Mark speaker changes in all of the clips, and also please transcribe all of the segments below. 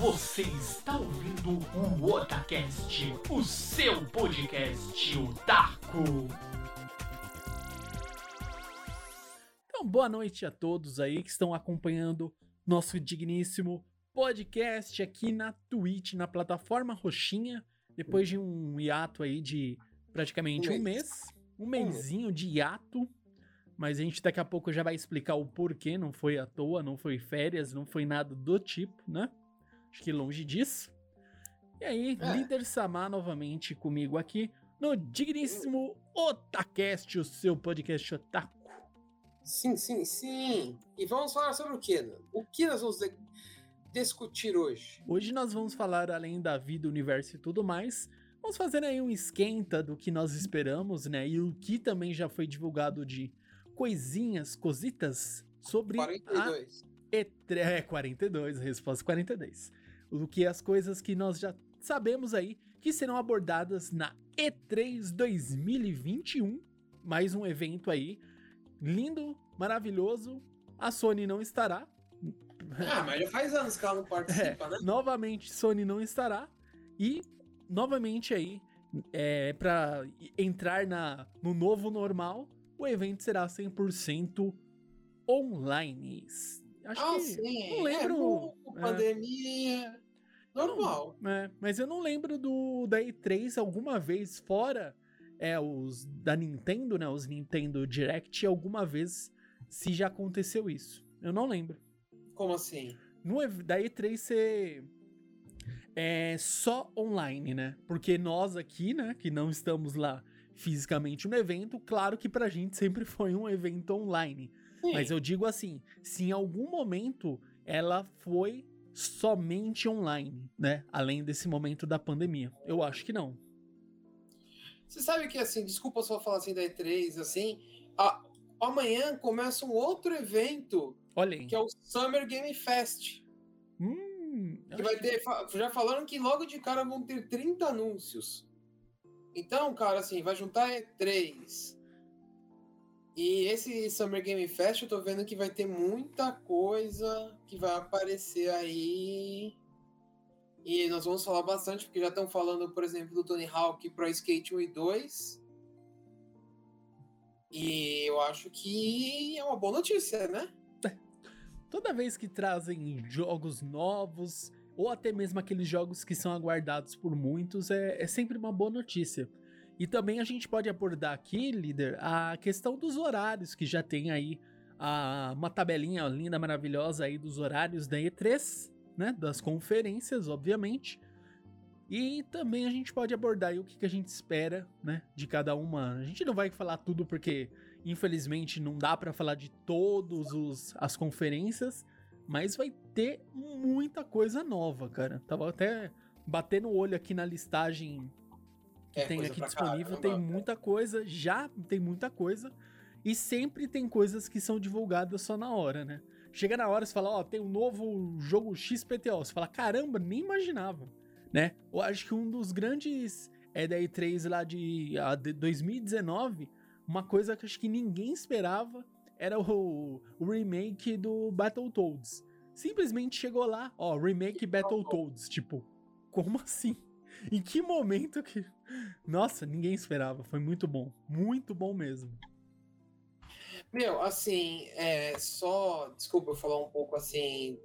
Speaker 1: Você está ouvindo o Otacast, o seu podcast otaku.
Speaker 2: Então, boa noite a todos aí que estão acompanhando nosso digníssimo podcast aqui na Twitch, na plataforma Roxinha, depois de um hiato aí de praticamente um mês, um mêsinho de hiato, mas a gente daqui a pouco já vai explicar o porquê, não foi à toa, não foi férias, não foi nada do tipo, né? Acho que longe disso. E aí,
Speaker 3: É.
Speaker 2: líder Samar novamente comigo aqui no digníssimo Otacast, o seu podcast otaku.
Speaker 3: Sim, sim, sim. E vamos falar sobre o que? O que nós vamos de- discutir hoje?
Speaker 2: Hoje nós vamos falar além da vida, universo e tudo mais. Vamos fazer aí um esquenta do que nós esperamos, né? E o que também já foi divulgado de coisinhas, cositas sobre a
Speaker 3: 42.
Speaker 2: E3. É, 42, resposta 42. O que as coisas que nós já sabemos aí que serão abordadas na E3 2021. Mais um evento aí. Lindo, maravilhoso. A Sony não estará.
Speaker 3: Ah, mas já faz anos que ela não participa, né?
Speaker 2: Novamente, Sony não estará. E, novamente aí, é, para entrar na, no novo normal, o evento será 100% online. Acho
Speaker 3: ah,
Speaker 2: que.
Speaker 3: sim.
Speaker 2: não lembro-
Speaker 3: É, novo,
Speaker 2: é.
Speaker 3: pandemia. Normal.
Speaker 2: É, mas eu não lembro do da E3 alguma vez, fora é, os da Nintendo, né? Os Nintendo Direct, alguma vez se já aconteceu isso. Eu não lembro.
Speaker 3: Como assim?
Speaker 2: no da E3 ser é só online, né? Porque nós aqui, né, que não estamos lá fisicamente no evento, claro que pra gente sempre foi um evento online.
Speaker 3: Sim.
Speaker 2: Mas eu digo assim, se em algum momento ela foi somente online, né? Além desse momento da pandemia. Eu acho que não.
Speaker 3: Você sabe que, assim, desculpa só falar assim da E3, assim, a- amanhã começa um outro evento,
Speaker 2: Olha aí.
Speaker 3: que é o Summer Game Fest.
Speaker 2: Hum,
Speaker 3: Que vai ter, já falaram que logo de cara vão ter 30 anúncios. Então, cara, assim, vai juntar E3. E esse Summer Game Fest eu tô vendo que vai ter muita coisa que vai aparecer aí. E nós vamos falar bastante, porque já estão falando, por exemplo, do Tony Hawk Pro Skate 1 e 2. E eu acho que é uma boa notícia, né?
Speaker 2: Toda vez que trazem jogos novos, ou até mesmo aqueles jogos que são aguardados por muitos, é, é sempre uma boa notícia. E também a gente pode abordar aqui, líder, a questão dos horários, que já tem aí a- uma tabelinha linda, maravilhosa aí dos horários da E3, né? Das conferências, obviamente. E também a gente pode abordar o que, que a gente espera, né? De cada uma. A gente não vai falar tudo porque Infelizmente não dá pra falar de todas as conferências, mas vai ter muita coisa nova, cara. Tava até batendo o olho aqui na listagem que
Speaker 3: É
Speaker 2: tem aqui disponível, tem muita coisa, já tem muita coisa, e sempre tem coisas que são divulgadas só na hora, né? Chega na hora, você fala, ó, tem um novo jogo XPTO, você fala, caramba, nem imaginava, né? Eu acho que um dos grandes é da E3 lá de, a de 2019, uma coisa que acho que ninguém esperava era o, o remake do Battletoads. Simplesmente chegou lá, ó, remake Battletoads, tipo, como assim? Em que momento que. Nossa, ninguém esperava. Foi muito bom. Muito bom mesmo.
Speaker 3: Meu, assim, é só. Desculpa eu falar um pouco assim.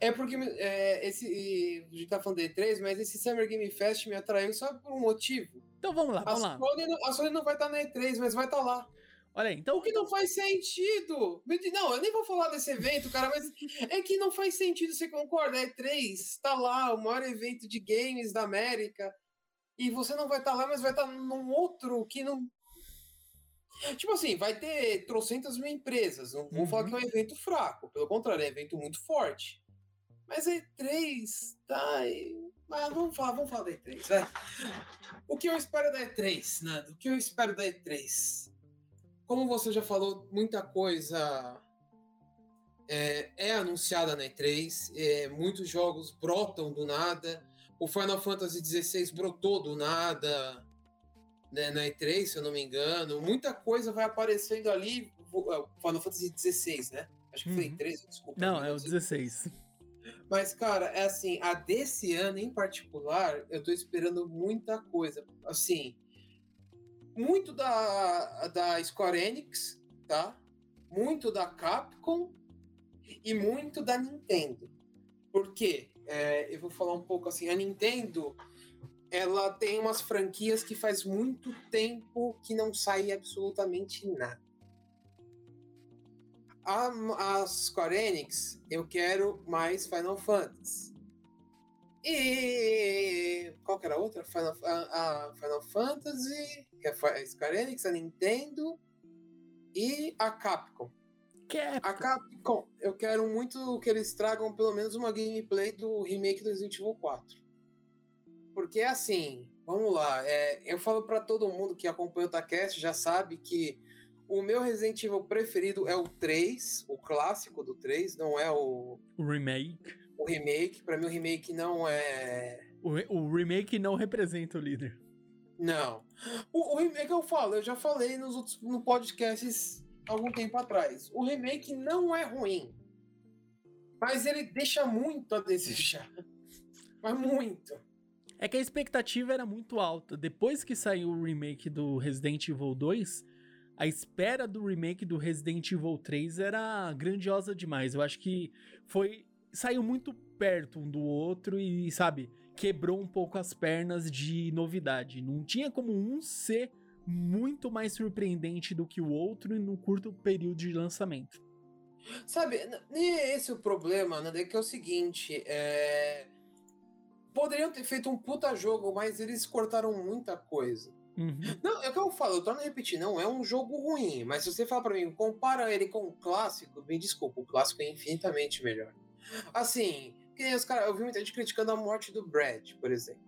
Speaker 3: É porque é, esse. A gente tá falando de E3, mas esse Summer Game Fest me atraiu só por um motivo.
Speaker 2: Então vamos lá,
Speaker 3: A
Speaker 2: vamos lá.
Speaker 3: Sony, não, a Sony não vai estar na E3, mas vai estar lá.
Speaker 2: Olha aí, então.
Speaker 3: O que não faz sentido. Não, eu nem vou falar desse evento, cara, mas é que não faz sentido, você concorda? A E3 tá lá, o maior evento de games da América. E você não vai estar lá, mas vai estar num outro que não. Tipo assim, vai ter trocentas mil empresas. Não vou
Speaker 2: Uhum.
Speaker 3: falar que é um evento fraco. Pelo contrário, é um evento muito forte. Mas a E3 tá. e- Mas vamos falar, vamos falar da E3, vai. O que eu espero da E3, Nando? O que eu espero da E3? Como você já falou, muita coisa é, é anunciada na E3. é, muitos jogos brotam do nada. O Final Fantasy XVI brotou do nada né, na E3, se eu não me engano. Muita coisa vai aparecendo ali. O Final Fantasy XVI, né? Acho que foi
Speaker 2: Uhum.
Speaker 3: E3, desculpa.
Speaker 2: Não, é o
Speaker 3: sei.
Speaker 2: 16.
Speaker 3: Mas, cara, é assim, a desse ano em particular, eu tô esperando muita coisa. Assim, muito da, da Square Enix, tá? Muito da Capcom e muito da Nintendo. Por quê? É, eu vou falar um pouco assim, a Nintendo ela tem umas franquias que faz muito tempo que não sai absolutamente nada. A, a Square Enix, eu quero mais Final Fantasy. E qual que era a outra? Final, a, a Final Fantasy, que é a Square Enix, a Nintendo e a Capcom.
Speaker 2: Capcom.
Speaker 3: A Capcom, eu quero muito que eles tragam pelo menos uma gameplay do remake do Resident Evil 4. Porque assim, vamos lá, é, eu falo para todo mundo que acompanha o Takest já sabe que o meu Resident Evil preferido é o 3, o clássico do 3, não é o.
Speaker 2: O remake.
Speaker 3: O remake. Para mim, o remake não é.
Speaker 2: O, o, remake não representa o líder.
Speaker 3: Não. O, o remake eu falo, eu já falei nos outros no podcasts algum tempo atrás. O remake não é ruim. Mas ele deixa muito a desejar. Mas muito.
Speaker 2: É que a expectativa era muito alta. Depois que saiu o remake do Resident Evil 2, a espera do remake do Resident Evil 3 era grandiosa demais. Eu acho que foi. Saiu muito perto um do outro e, sabe, quebrou um pouco as pernas de novidade. Não tinha como um ser muito mais surpreendente do que o outro no curto período de lançamento.
Speaker 3: Sabe, nem é esse o problema, né? Que é o seguinte, é poderiam ter feito um puta jogo, mas eles cortaram muita coisa.
Speaker 2: Uhum.
Speaker 3: Não, é o que eu falo, eu torno a repetir, não é um jogo ruim, mas se você falar para mim, compara ele com o clássico, me desculpa, o clássico é infinitamente melhor. Assim, que os caras, eu vi muita gente criticando a morte do Brad, por exemplo.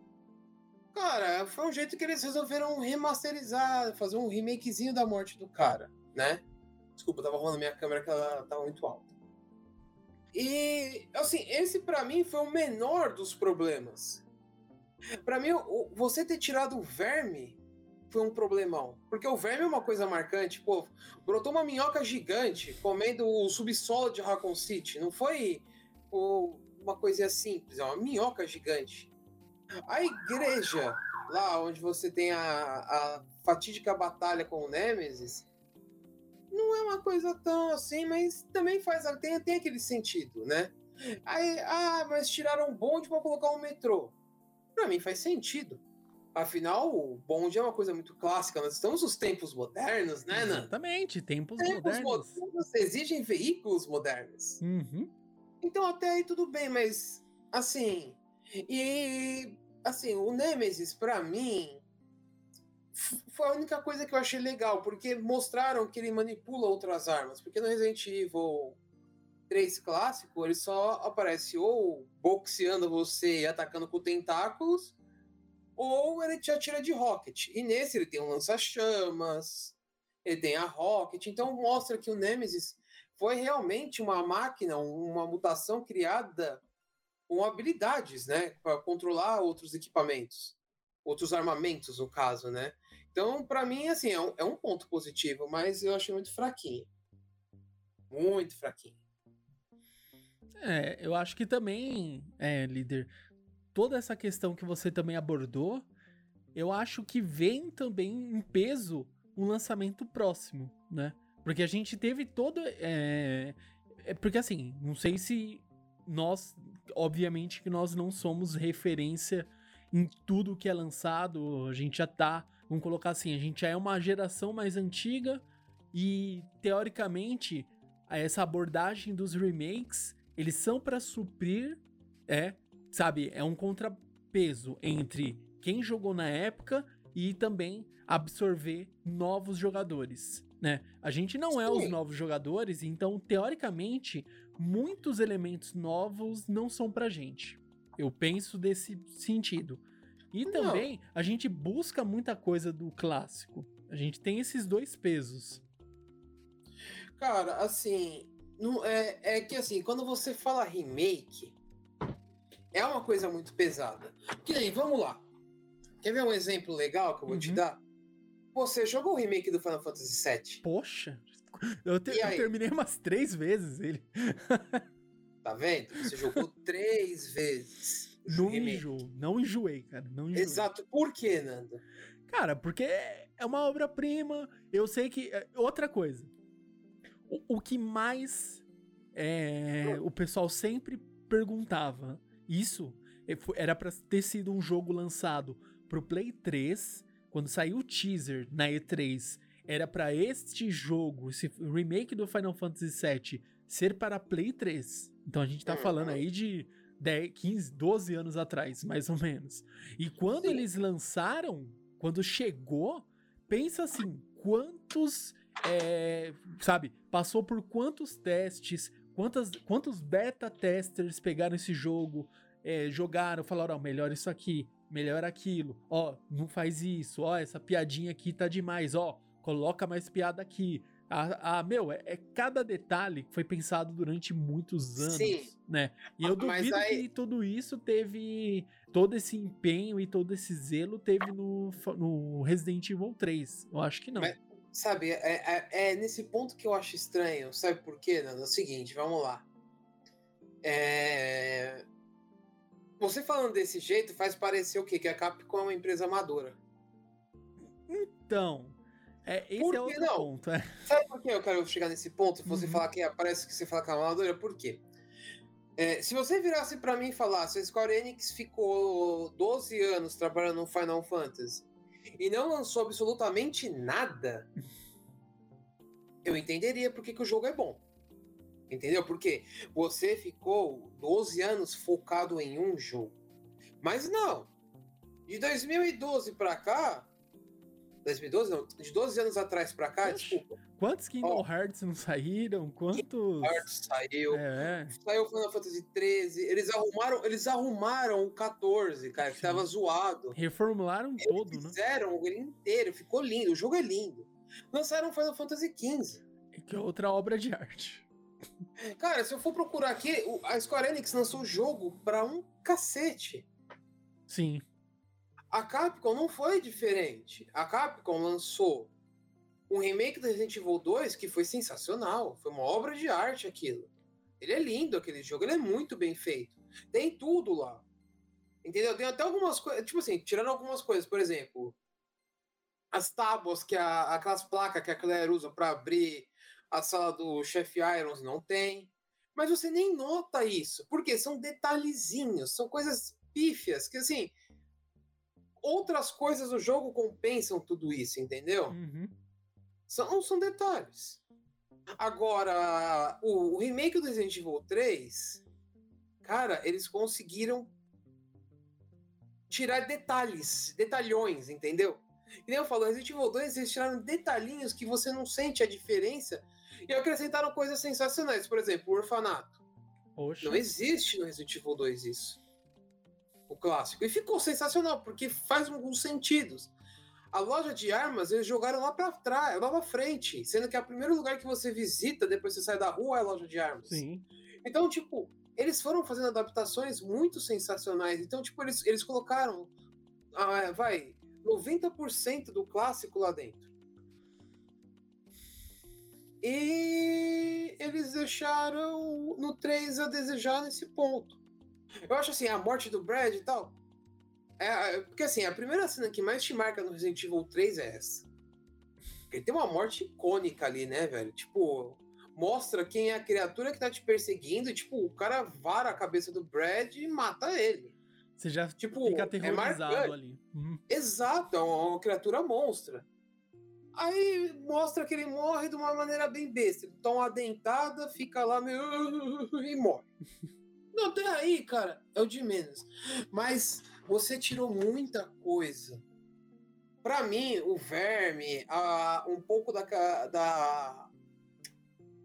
Speaker 3: Cara, foi um jeito que eles resolveram remasterizar, fazer um remakezinho da morte do cara, né? Desculpa, tava rolando minha câmera que ela tava muito alta. E, assim, esse para mim foi o menor dos problemas. Para mim, você ter tirado o verme foi um problemão. Porque o verme é uma coisa marcante. Pô, brotou uma minhoca gigante comendo o subsolo de Raccoon City. Não foi pô, uma coisa simples, é uma minhoca gigante. A igreja, lá onde você tem a, a fatídica batalha com o Nemesis, não é uma coisa tão assim, mas também faz tem, tem aquele sentido, né? Aí, ah, mas tiraram o bonde para colocar um metrô. Para mim faz sentido. Afinal, o bonde é uma coisa muito clássica. Nós estamos nos tempos modernos, né, Nan?
Speaker 2: Exatamente, tempos,
Speaker 3: tempos
Speaker 2: modernos.
Speaker 3: modernos. exigem veículos modernos.
Speaker 2: Uhum.
Speaker 3: Então até aí tudo bem, mas assim, e assim, o Nemesis para mim foi a única coisa que eu achei legal, porque mostraram que ele manipula outras armas. Porque no Resident Evil 3 clássico, ele só aparece ou boxeando você e atacando com tentáculos, ou ele te atira de rocket. E nesse ele tem um lança-chamas, ele tem a rocket. Então mostra que o Nemesis foi realmente uma máquina, uma mutação criada com habilidades, né? Para controlar outros equipamentos. Outros armamentos, no caso, né? Então, para mim, assim, é um, é um, ponto positivo, mas eu achei muito fraquinho. Muito fraquinho.
Speaker 2: É, eu acho que também, é, líder, toda essa questão que você também abordou, eu acho que vem também em peso um lançamento próximo, né? Porque a gente teve todo. É, é porque assim, não sei se nós. Obviamente que nós não somos referência em tudo que é lançado, a gente já tá Vamos colocar assim, a gente já é uma geração mais antiga e teoricamente essa abordagem dos remakes, eles são para suprir é, sabe, é um contrapeso entre quem jogou na época e também absorver novos jogadores, né? A gente não Sim. é os novos jogadores, então teoricamente muitos elementos novos não são pra gente. Eu penso desse sentido. E também a gente busca muita coisa do clássico. A gente tem esses dois pesos.
Speaker 3: Cara, assim, não, é, é que assim, quando você fala remake, é uma coisa muito pesada. Que nem, vamos lá. Quer ver um exemplo legal que eu vou uhum. te dar? Você jogou o remake do Final Fantasy VII?
Speaker 2: Poxa, eu, te, eu terminei umas três vezes ele.
Speaker 3: Tá vendo? Você jogou três vezes.
Speaker 2: Não enjoo, não enjoei, cara. Não enjoei.
Speaker 3: Exato. Por quê, Nando?
Speaker 2: Cara, porque é uma obra-prima. Eu sei que. é, Outra coisa. O, o que mais é, o pessoal sempre perguntava. Isso é, era pra ter sido um jogo lançado pro Play 3. Quando saiu o teaser na E3, era pra este jogo, esse remake do Final Fantasy VII, ser para Play 3. Então a gente tá
Speaker 3: Uhum.
Speaker 2: falando aí de 10, 15, 12 anos atrás, mais ou menos. E quando
Speaker 3: Sim.
Speaker 2: eles lançaram, quando chegou, pensa assim, quantos, é, sabe, passou por quantos testes, quantas, quantos beta testers pegaram esse jogo, é, jogaram, falaram, ó, melhor isso aqui, melhor aquilo, ó, não faz isso, ó, essa piadinha aqui tá demais, ó, coloca mais piada aqui. Ah, ah, meu, é, é cada detalhe que foi pensado durante muitos anos,
Speaker 3: Sim.
Speaker 2: né? E eu
Speaker 3: Mas
Speaker 2: duvido
Speaker 3: aí-
Speaker 2: que tudo isso teve todo esse empenho e todo esse zelo teve no, no Resident Evil 3. Eu acho que não.
Speaker 3: Mas- Sabe, é, é- é nesse ponto que eu acho estranho. Sabe por quê, Nando? É o seguinte, vamos lá. É... Você falando desse jeito faz parecer o quê? Que a Capcom é uma empresa amadora.
Speaker 2: Então, é, esse
Speaker 3: Por
Speaker 2: é
Speaker 3: que
Speaker 2: outro
Speaker 3: não?
Speaker 2: ponto. É.
Speaker 3: Sabe por que eu quero chegar nesse ponto? Você
Speaker 2: Uhum.
Speaker 3: falar que é- parece que você fala que é uma amadora, por quê? É, se você virasse pra mim e falasse, a Square Enix ficou 12 anos trabalhando no Final Fantasy e não lançou absolutamente nada, eu entenderia por que, que o jogo é bom. Entendeu? Porque você ficou 12 anos focado em um jogo. Mas não. De 2012 pra cá. 2012 não, de 12 anos atrás pra cá,
Speaker 2: Oxe.
Speaker 3: desculpa.
Speaker 2: Quantos Kingdom
Speaker 3: Ó.
Speaker 2: Hearts não saíram? Quantos.
Speaker 3: Hearts saiu.
Speaker 2: É,
Speaker 3: Saiu Final Fantasy 13. Eles arrumaram, eles arrumaram o 14, cara, que
Speaker 2: Sim.
Speaker 3: tava zoado.
Speaker 2: reformularam todo, né?
Speaker 3: Fizeram ele inteiro, ficou lindo. O jogo é lindo. Lançaram Final Fantasy 15.
Speaker 2: Que é outra obra de arte.
Speaker 3: Cara, se eu for procurar aqui, a Square Enix lançou o jogo pra um cacete.
Speaker 2: Sim.
Speaker 3: A Capcom não foi diferente. A Capcom lançou um remake do Resident Evil 2 que foi sensacional. Foi uma obra de arte aquilo. Ele é lindo, aquele jogo. Ele é muito bem feito. Tem tudo lá. Entendeu? Tem até algumas coisas. Tipo assim, tirando algumas coisas. Por exemplo, as tábuas, que a, aquelas placas que a Claire usa para abrir a sala do chefe Irons, não tem. Mas você nem nota isso. Porque são detalhezinhos. São coisas pífias. Que assim outras coisas do jogo compensam tudo isso, entendeu?
Speaker 2: Uhum.
Speaker 3: São, são detalhes. Agora, o, o remake do Resident Evil 3, cara, eles conseguiram tirar detalhes, detalhões, entendeu? E nem eu falo, Resident Evil 2, eles tiraram detalhinhos que você não sente a diferença e acrescentaram coisas sensacionais. Por exemplo, o orfanato.
Speaker 2: Oxe.
Speaker 3: Não existe no Resident Evil 2 isso. O clássico. E ficou sensacional, porque faz alguns sentidos. A loja de armas, eles jogaram lá pra trás, lá pra frente. Sendo que é o primeiro lugar que você visita depois que você sai da rua é a loja de armas.
Speaker 2: Sim.
Speaker 3: Então, tipo, eles foram fazendo adaptações muito sensacionais. Então, tipo, eles, eles colocaram, ah, vai, 90% do clássico lá dentro. E eles deixaram no 3 a desejar nesse ponto. Eu acho assim, a morte do Brad e tal. É, é, porque assim, a primeira cena que mais te marca no Resident Evil 3 é essa. Porque tem uma morte icônica ali, né, velho? Tipo, mostra quem é a criatura que tá te perseguindo. E, tipo, o cara vara a cabeça do Brad e mata ele.
Speaker 2: Você já
Speaker 3: Tipo,
Speaker 2: fica
Speaker 3: é
Speaker 2: aterrorizado
Speaker 3: marcante.
Speaker 2: ali. Uhum.
Speaker 3: Exato, é uma, uma criatura monstra. Aí mostra que ele morre de uma maneira bem besta. Ele toma uma dentada, fica lá meio. e morre. Não, até aí, cara, é o de menos. Mas você tirou muita coisa. Pra mim, o verme, a, um pouco da, da,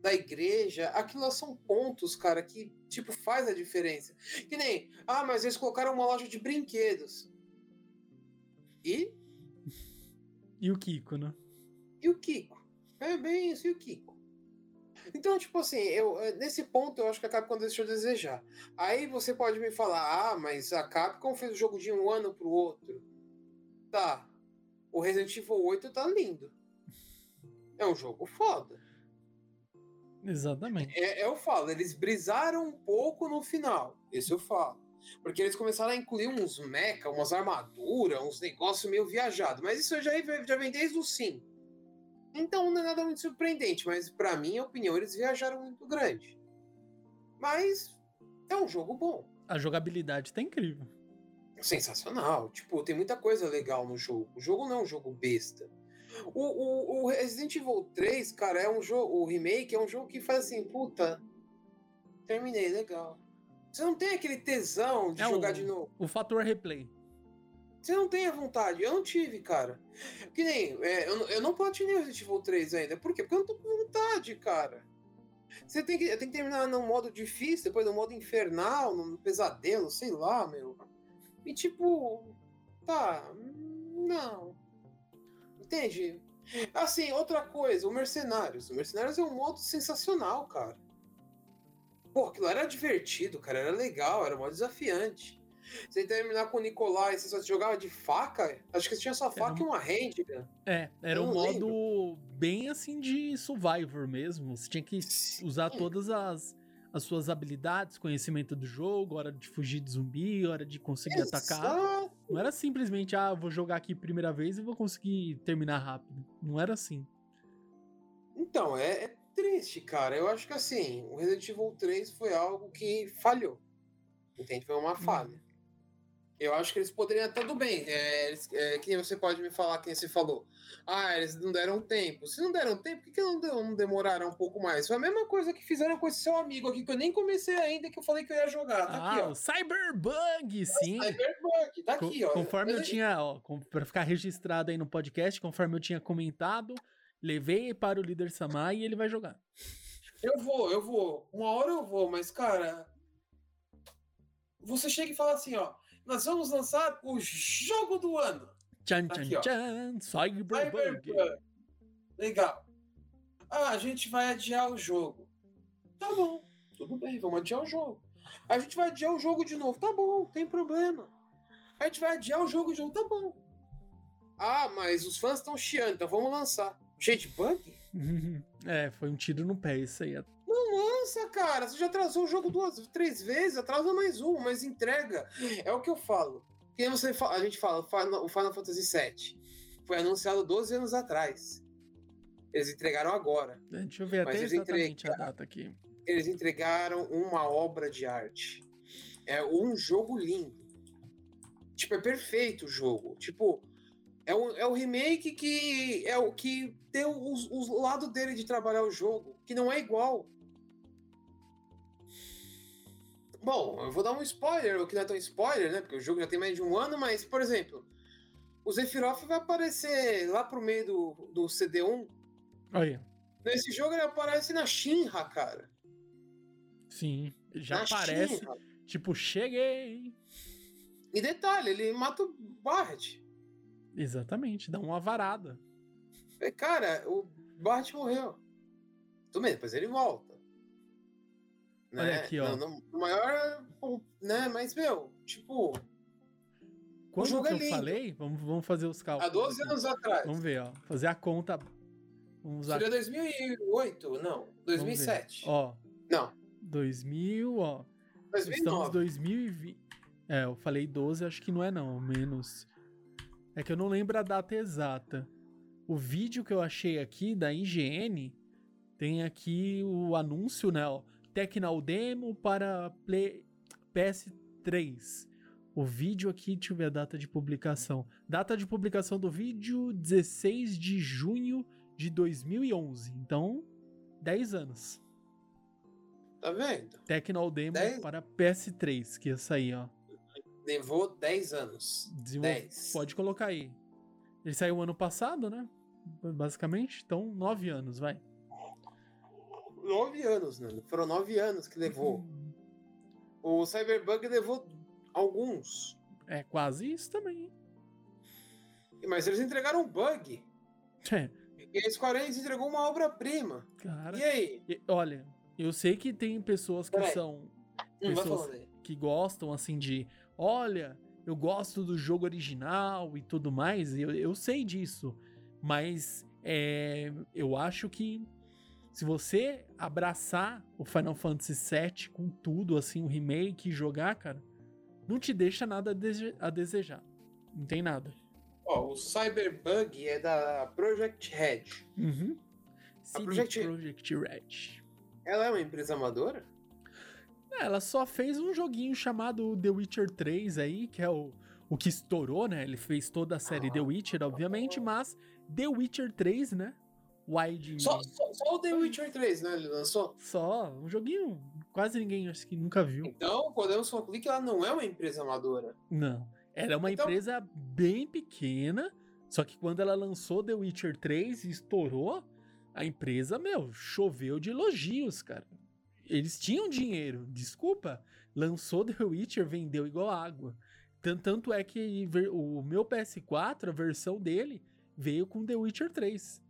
Speaker 3: da igreja, aquilo são pontos, cara, que, tipo, faz a diferença. Que nem, ah, mas eles colocaram uma loja de brinquedos. E
Speaker 2: E o Kiko, né?
Speaker 3: E o Kiko. É bem isso, e o Kiko. Então, tipo assim, eu, eh, nesse ponto eu acho que a Capcom deixou a desejar. Aí você pode me falar, ah, mas a Capcom fez o jogo de um ano pro outro. Tá. O Resident Evil 8 tá lindo. É um jogo foda.
Speaker 2: Exatamente.
Speaker 3: É, eu falo, eles brisaram um pouco no final. Isso eu falo. Porque eles começaram a incluir uns mecha, umas armaduras, uns negócios meio viajados. Mas isso já, já vem desde o 5. Então não é nada muito surpreendente, mas para minha opinião, eles viajaram muito grande. Mas é um jogo bom.
Speaker 2: A jogabilidade tá incrível.
Speaker 3: Sensacional. Tipo, tem muita coisa legal no jogo. O jogo não é um jogo besta. O, o, o Resident Evil 3, cara, é um jogo. O remake é um jogo que faz assim, puta. Terminei, legal. Você não tem aquele tesão de
Speaker 2: É
Speaker 3: jogar
Speaker 2: o-
Speaker 3: de novo.
Speaker 2: O fator replay.
Speaker 3: Você não tem a vontade. Eu não tive, cara. Que nem. é, eu, não- eu não platinei o Resident Evil 3 ainda. Por quê? Porque eu não tô com vontade, cara. Você tem que, tem que terminar no modo difícil, depois no modo infernal, no pesadelo, sei lá, meu. E tipo. Tá. Não. Entende? Assim, outra coisa, o Mercenários. O Mercenários é um modo sensacional, cara. Pô, aquilo era divertido, cara. Era legal, era mó desafiante. Você terminar com o Nicolai, você só jogava de faca? Acho que você tinha só faca
Speaker 2: um-
Speaker 3: e uma handgun.
Speaker 2: É, era um modo bem assim de survivor mesmo. Você tinha que usar
Speaker 3: Sim.
Speaker 2: todas as, as suas habilidades, conhecimento do jogo, hora de fugir de zumbi, hora de conseguir atacar.
Speaker 3: Exato.
Speaker 2: Não era simplesmente, ah, vou jogar aqui primeira vez e vou conseguir terminar rápido. Não era assim.
Speaker 3: Então, é, é triste, cara. Eu acho que assim, o Resident Evil 3 foi algo que falhou. Entende? Foi
Speaker 2: Hum.
Speaker 3: uma falha. Eu acho que eles poderiam. Tudo bem, é, eles, é, que nem você pode me falar, quem você falou. Ah, eles não deram tempo. Se não deram tempo, por que, que não, não demoraram um pouco mais? Foi a mesma coisa que fizeram com esse seu amigo aqui, que eu nem comecei ainda, que eu falei que eu ia jogar. Tá
Speaker 2: ah,
Speaker 3: aqui,
Speaker 2: o
Speaker 3: ó.
Speaker 2: Cyberbug, sim.
Speaker 3: Cyberpunk, tá
Speaker 2: Co-
Speaker 3: aqui, ó.
Speaker 2: Conforme eu
Speaker 3: Mas-
Speaker 2: tinha, ó, pra ficar registrado aí no podcast, conforme eu tinha comentado, levei para o líder Samar e ele vai jogar.
Speaker 3: Eu vou, eu vou. Uma hora eu vou, mas, cara. Você chega e fala assim, ó. Nós vamos lançar o jogo do ano.
Speaker 2: Tchan,
Speaker 3: Tá
Speaker 2: tchan,
Speaker 3: aqui,
Speaker 2: tchan, Cyberbug.
Speaker 3: Cyberpunk. Legal. Ah, a gente vai adiar o jogo. Tá bom. Tudo bem, vamos adiar o jogo. A gente vai adiar o jogo de novo. Tá bom, tem problema. A gente vai adiar o jogo de novo. Tá bom. Ah, mas os fãs estão chiando, então vamos lançar. Gente, bug?
Speaker 2: é, foi um tiro no pé isso aí.
Speaker 3: Lança, cara. Você já atrasou o jogo duas, três vezes, atrasa mais uma, mas entrega. É o que eu falo. Quem você a gente fala, o Final, Fantasy VII foi anunciado 12 anos atrás. Eles entregaram agora.
Speaker 2: Deixa eu ver até exatamente a data aqui.
Speaker 3: Eles entregaram uma obra de arte. É um jogo lindo. Tipo, é perfeito o jogo. Tipo, é o, é o remake que é o que tem os- o lado dele de trabalhar o jogo, que não é igual. Bom, eu vou dar um spoiler, o que não é tão spoiler, né? Porque o jogo já tem mais de um ano, mas, por exemplo, o Sephiroth vai aparecer lá pro meio do, do CD1.
Speaker 2: Olha,
Speaker 3: Nesse jogo ele aparece na Shinra, cara.
Speaker 2: sim, já
Speaker 3: na
Speaker 2: aparece,
Speaker 3: Shinra.
Speaker 2: tipo, cheguei.
Speaker 3: E detalhe, ele mata o Barret.
Speaker 2: Exatamente, dá uma varada.
Speaker 3: É, Cara, o Barret morreu. Tudo bem, depois ele volta. Né?
Speaker 2: Olha aqui, ó.
Speaker 3: No, no- maior. Né? Mas, meu, tipo,
Speaker 2: Quando
Speaker 3: jogo
Speaker 2: que
Speaker 3: é
Speaker 2: eu
Speaker 3: lindo.
Speaker 2: falei? Vamos, vamos fazer os
Speaker 3: há
Speaker 2: cálculos.
Speaker 3: 12
Speaker 2: aqui.
Speaker 3: anos atrás.
Speaker 2: Vamos ver, ó. Fazer a conta. Vamos usar.
Speaker 3: Seria 2008? Não. 2007.
Speaker 2: Ó,
Speaker 3: Não.
Speaker 2: 2000, ó. Estamos
Speaker 3: 2009.
Speaker 2: em 2020. É, eu falei 12, acho que não é não, menos. É que eu não lembro a data exata. O vídeo que eu achei aqui da IGN tem aqui o anúncio, né, ó, Tecnal Demo para Play PS3. O vídeo aqui, deixa eu ver a data de publicação. Data de publicação do vídeo 16 de junho de 2011. Então, 10 anos.
Speaker 3: Tá vendo?
Speaker 2: Tecnal Demo
Speaker 3: Dez?
Speaker 2: para PS3, que ia sair, ó.
Speaker 3: Levou 10 anos.
Speaker 2: Desenvol-
Speaker 3: 10.
Speaker 2: Pode colocar aí. Ele saiu ano passado, né? Basicamente. Então, nove anos, vai.
Speaker 3: 9 anos, né? Foram 9 anos que levou. O Cyberbug levou alguns.
Speaker 2: É quase isso também.
Speaker 3: Mas eles entregaram um bug.
Speaker 2: É,
Speaker 3: E a Square Enix entregou uma obra-prima.
Speaker 2: cara.
Speaker 3: E aí?
Speaker 2: E- olha, eu sei que tem pessoas que
Speaker 3: Peraí.
Speaker 2: são. Pessoas- que gostam assim de. Olha, eu gosto do jogo original e tudo mais. Eu, eu sei disso. Mas é, eu acho que Se você abraçar o Final Fantasy VII com tudo, assim, o remake e jogar, cara, não te deixa nada a, dese- a desejar. Não tem nada.
Speaker 3: Ó, o Cyberbug é da Project Red.
Speaker 2: Uhum. CD
Speaker 3: Project-
Speaker 2: Project Red.
Speaker 3: Ela é uma empresa amadora?
Speaker 2: É, Ela só fez um joguinho chamado The Witcher 3 aí, que é o, o que estourou, né? Ele fez toda a série
Speaker 3: Ah.
Speaker 2: The Witcher, obviamente, mas The Witcher 3, né? Wide.
Speaker 3: Só, só, só o The Witcher 3, né? Ele lançou.
Speaker 2: Só, um joguinho quase ninguém acho que nunca viu.
Speaker 3: Então, podemos concluir que ela não é uma empresa amadora.
Speaker 2: Não. Era uma
Speaker 3: Então-
Speaker 2: empresa bem pequena, só que quando ela lançou The Witcher 3 e estourou, a empresa, meu, choveu de elogios, cara. Eles tinham dinheiro, desculpa. Lançou The Witcher, vendeu igual água. Tan- Tanto é que o meu PS4, a versão dele, veio com The Witcher 3.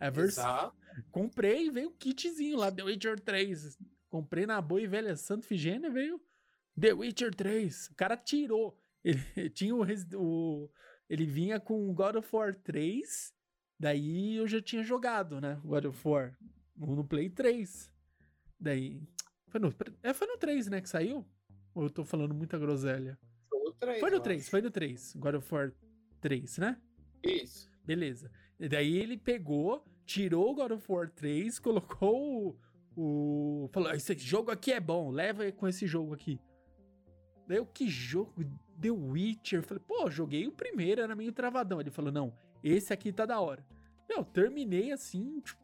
Speaker 2: A versão. Comprei, veio um kitzinho lá, The Witcher 3. Comprei na boa e velha Santa Figênia, veio The Witcher 3. O cara tirou. Ele tinha o, o- Ele vinha com God of War 3. Daí eu já tinha jogado, né? God of War. No no Play 3. Daí. Foi no, é, foi no 3, né? Que saiu? Ou eu tô falando muita groselha?
Speaker 3: Foi o 3.
Speaker 2: Foi no
Speaker 3: eu
Speaker 2: 3,
Speaker 3: acho.
Speaker 2: foi no 3. God of War 3, né?
Speaker 3: Isso.
Speaker 2: Beleza. E daí ele pegou, tirou o God of War 3, colocou o. o falou: esse jogo aqui é bom, leva com esse jogo aqui. Daí eu, que jogo? The Witcher. Eu falei, pô, joguei o primeiro, era meio travadão. Ele falou: não, esse aqui tá da hora. Meu, terminei assim, tipo,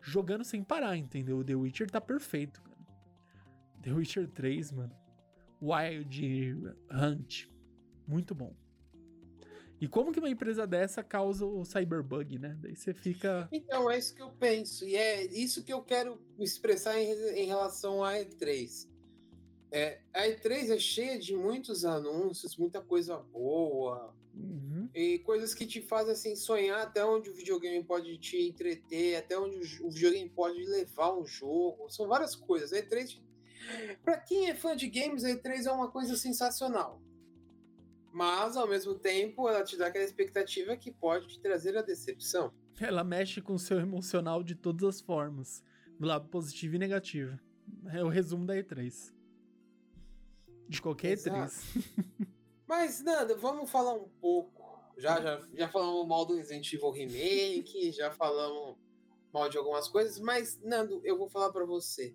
Speaker 2: jogando sem parar, entendeu? O The Witcher tá perfeito, cara. The Witcher 3, mano. Wild Hunt. Muito bom. E como que uma empresa dessa causa o cyberbug, né? Daí você fica.
Speaker 3: Então, é isso que eu penso. E é isso que eu quero expressar em, em relação à E3. É, a E3 é cheia de muitos anúncios, muita coisa boa,
Speaker 2: Uhum.
Speaker 3: e coisas que te fazem assim, sonhar até onde o videogame pode te entreter, até onde o videogame pode levar um jogo. São várias coisas. A E3, para quem é fã de games, a E3 é uma coisa sensacional. Mas, ao mesmo tempo, ela te dá aquela expectativa que pode te trazer a decepção.
Speaker 2: Ela mexe com o seu emocional de todas as formas. Do lado positivo e negativo. É o resumo da E3. De qualquer
Speaker 3: Exato.
Speaker 2: E3.
Speaker 3: Mas, Nanda, vamos falar um pouco. Já, já, já falamos mal do Resident Evil Remake, já falamos mal de algumas coisas, mas, Nando, eu vou falar pra você.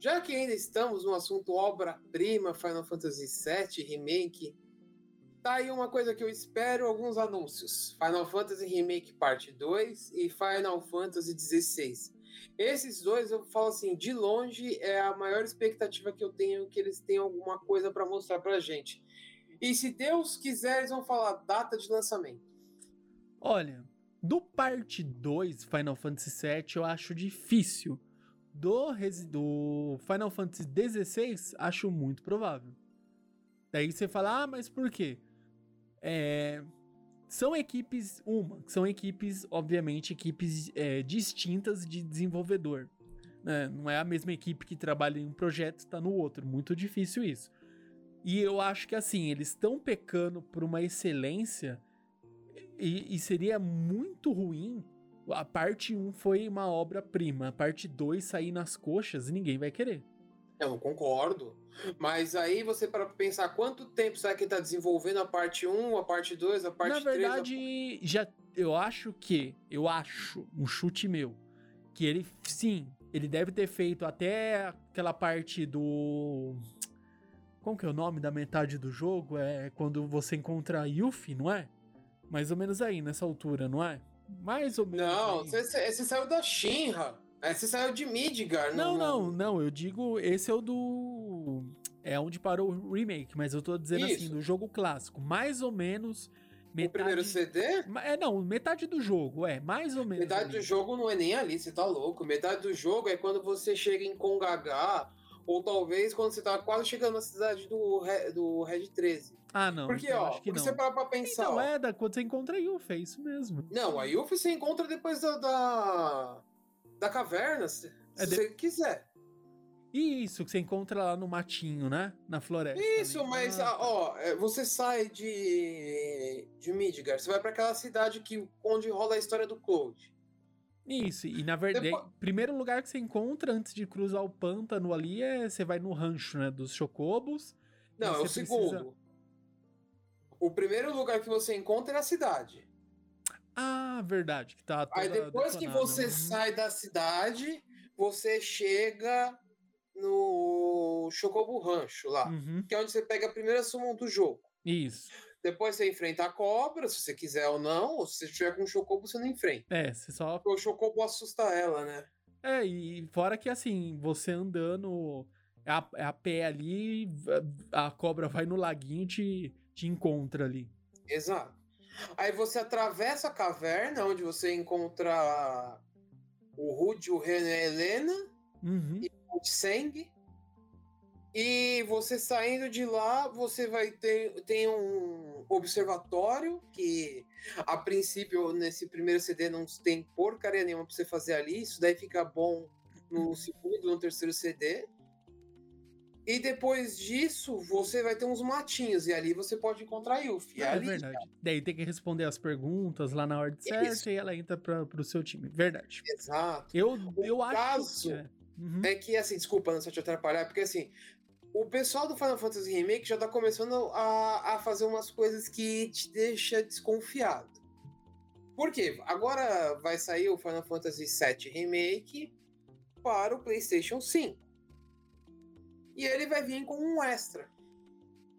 Speaker 3: Já que ainda estamos no assunto obra-prima, Final Fantasy VII Remake, tá aí uma coisa que eu espero, alguns anúncios. Final Fantasy Remake Parte 2 e Final Fantasy XVI. Esses dois, eu falo assim, de longe, é a maior expectativa que eu tenho que eles tenham alguma coisa pra mostrar pra gente. E se Deus quiser, eles vão falar data de lançamento.
Speaker 2: Olha, do parte 2 Final Fantasy VII eu acho difícil. Do, do Final Fantasy XVI, acho muito provável. Daí você fala, ah, mas por quê? É, são equipes, uma, são equipes, obviamente, equipes é, distintas de desenvolvedor. né? Não é a mesma equipe que trabalha em um projeto e está no outro. Muito difícil isso. E eu acho que assim, eles estão pecando por uma excelência e, e seria muito ruim. A parte 1 foi uma obra-prima, a parte 2 sair nas coxas e ninguém vai querer.
Speaker 3: Eu não concordo. Mas aí você para pensar quanto tempo será que ele tá desenvolvendo a parte 1, a parte 2, a parte
Speaker 2: Na
Speaker 3: 3? a-
Speaker 2: verdade, já eu acho que, eu acho, um chute meu, que ele, sim, ele deve ter feito até aquela parte do. Como que é o nome da metade do jogo? É quando você encontra a Yuffie, não é? Mais ou menos aí, nessa altura, não é? Mais ou menos.
Speaker 3: Não, você saiu da Shinra. É, Você saiu de Midgar.
Speaker 2: Não, não, não, eu digo, esse é o do. É onde parou o remake, mas eu tô dizendo assim,
Speaker 3: Isso.
Speaker 2: do jogo clássico. Mais ou menos.
Speaker 3: O
Speaker 2: Metade.
Speaker 3: primeiro CD?
Speaker 2: É, não, metade do jogo, é, mais ou menos.
Speaker 3: Metade
Speaker 2: ali.
Speaker 3: do jogo não é nem ali, você tá louco. Metade do jogo é quando você chega em Kongagá, ou talvez quando você tá quase chegando na cidade do, do Red 13.
Speaker 2: Ah, não.
Speaker 3: Porque,
Speaker 2: então
Speaker 3: ó,
Speaker 2: acho que
Speaker 3: porque
Speaker 2: não.
Speaker 3: você para pra pensar.
Speaker 2: Então,
Speaker 3: ó,
Speaker 2: é, da, quando você encontra a Yuffie, é isso mesmo.
Speaker 3: Não, a Yuffie você encontra depois da, da, da caverna, se,
Speaker 2: É de-
Speaker 3: você quiser.
Speaker 2: E isso, que você encontra lá no matinho, né? Na floresta.
Speaker 3: Isso,
Speaker 2: ali.
Speaker 3: mas,
Speaker 2: Ah,
Speaker 3: ah, ó, é, você sai de, de Midgar, você vai pra aquela cidade que, onde rola a história do Cloud.
Speaker 2: Isso, e na verdade,
Speaker 3: Depois-
Speaker 2: primeiro lugar que você encontra antes de cruzar o pântano ali é você vai no rancho, né, dos chocobos.
Speaker 3: Não, é o
Speaker 2: você
Speaker 3: segundo.
Speaker 2: precisa-
Speaker 3: O primeiro lugar que você encontra é a cidade.
Speaker 2: Ah, verdade, que tá
Speaker 3: Aí depois que você
Speaker 2: Uhum.
Speaker 3: sai da cidade, você chega no Chocobo Rancho lá.
Speaker 2: Uhum,
Speaker 3: Que é onde você pega a primeira summon do jogo.
Speaker 2: Isso.
Speaker 3: Depois você enfrenta a cobra, se você quiser ou não. Ou se você tiver com o Chocobo, você não enfrenta.
Speaker 2: É, você só.
Speaker 3: Porque o Chocobo assusta ela, né?
Speaker 2: É, e fora que assim, você andando é a, é a pé ali, a cobra vai no laguinho e te, te encontra ali.
Speaker 3: Exato. Aí você atravessa a caverna, onde você encontra o Rude, o e a Helena,
Speaker 2: Uhum.
Speaker 3: o Seng. E você saindo de lá, você vai ter tem um observatório que a princípio nesse primeiro CD não tem porcaria nenhuma pra você fazer ali, isso daí fica bom no segundo, no terceiro CD. E depois disso, você vai ter uns matinhos e ali você pode encontrar a Yuffie.
Speaker 2: É
Speaker 3: ali
Speaker 2: verdade. Daí tem que responder as perguntas lá na ordem certa
Speaker 3: Isso.
Speaker 2: e ela entra pra, pro seu time. Verdade.
Speaker 3: Exato.
Speaker 2: Eu,
Speaker 3: O
Speaker 2: eu acho
Speaker 3: caso
Speaker 2: que. É. Uhum.
Speaker 3: É que, assim, desculpa, não só te atrapalhar, porque assim, o pessoal do Final Fantasy Remake já tá começando a, a fazer umas coisas que te deixa desconfiado. Por quê? Agora vai sair o Final Fantasy VII Remake para o PlayStation 5. E ele vai vir com um extra,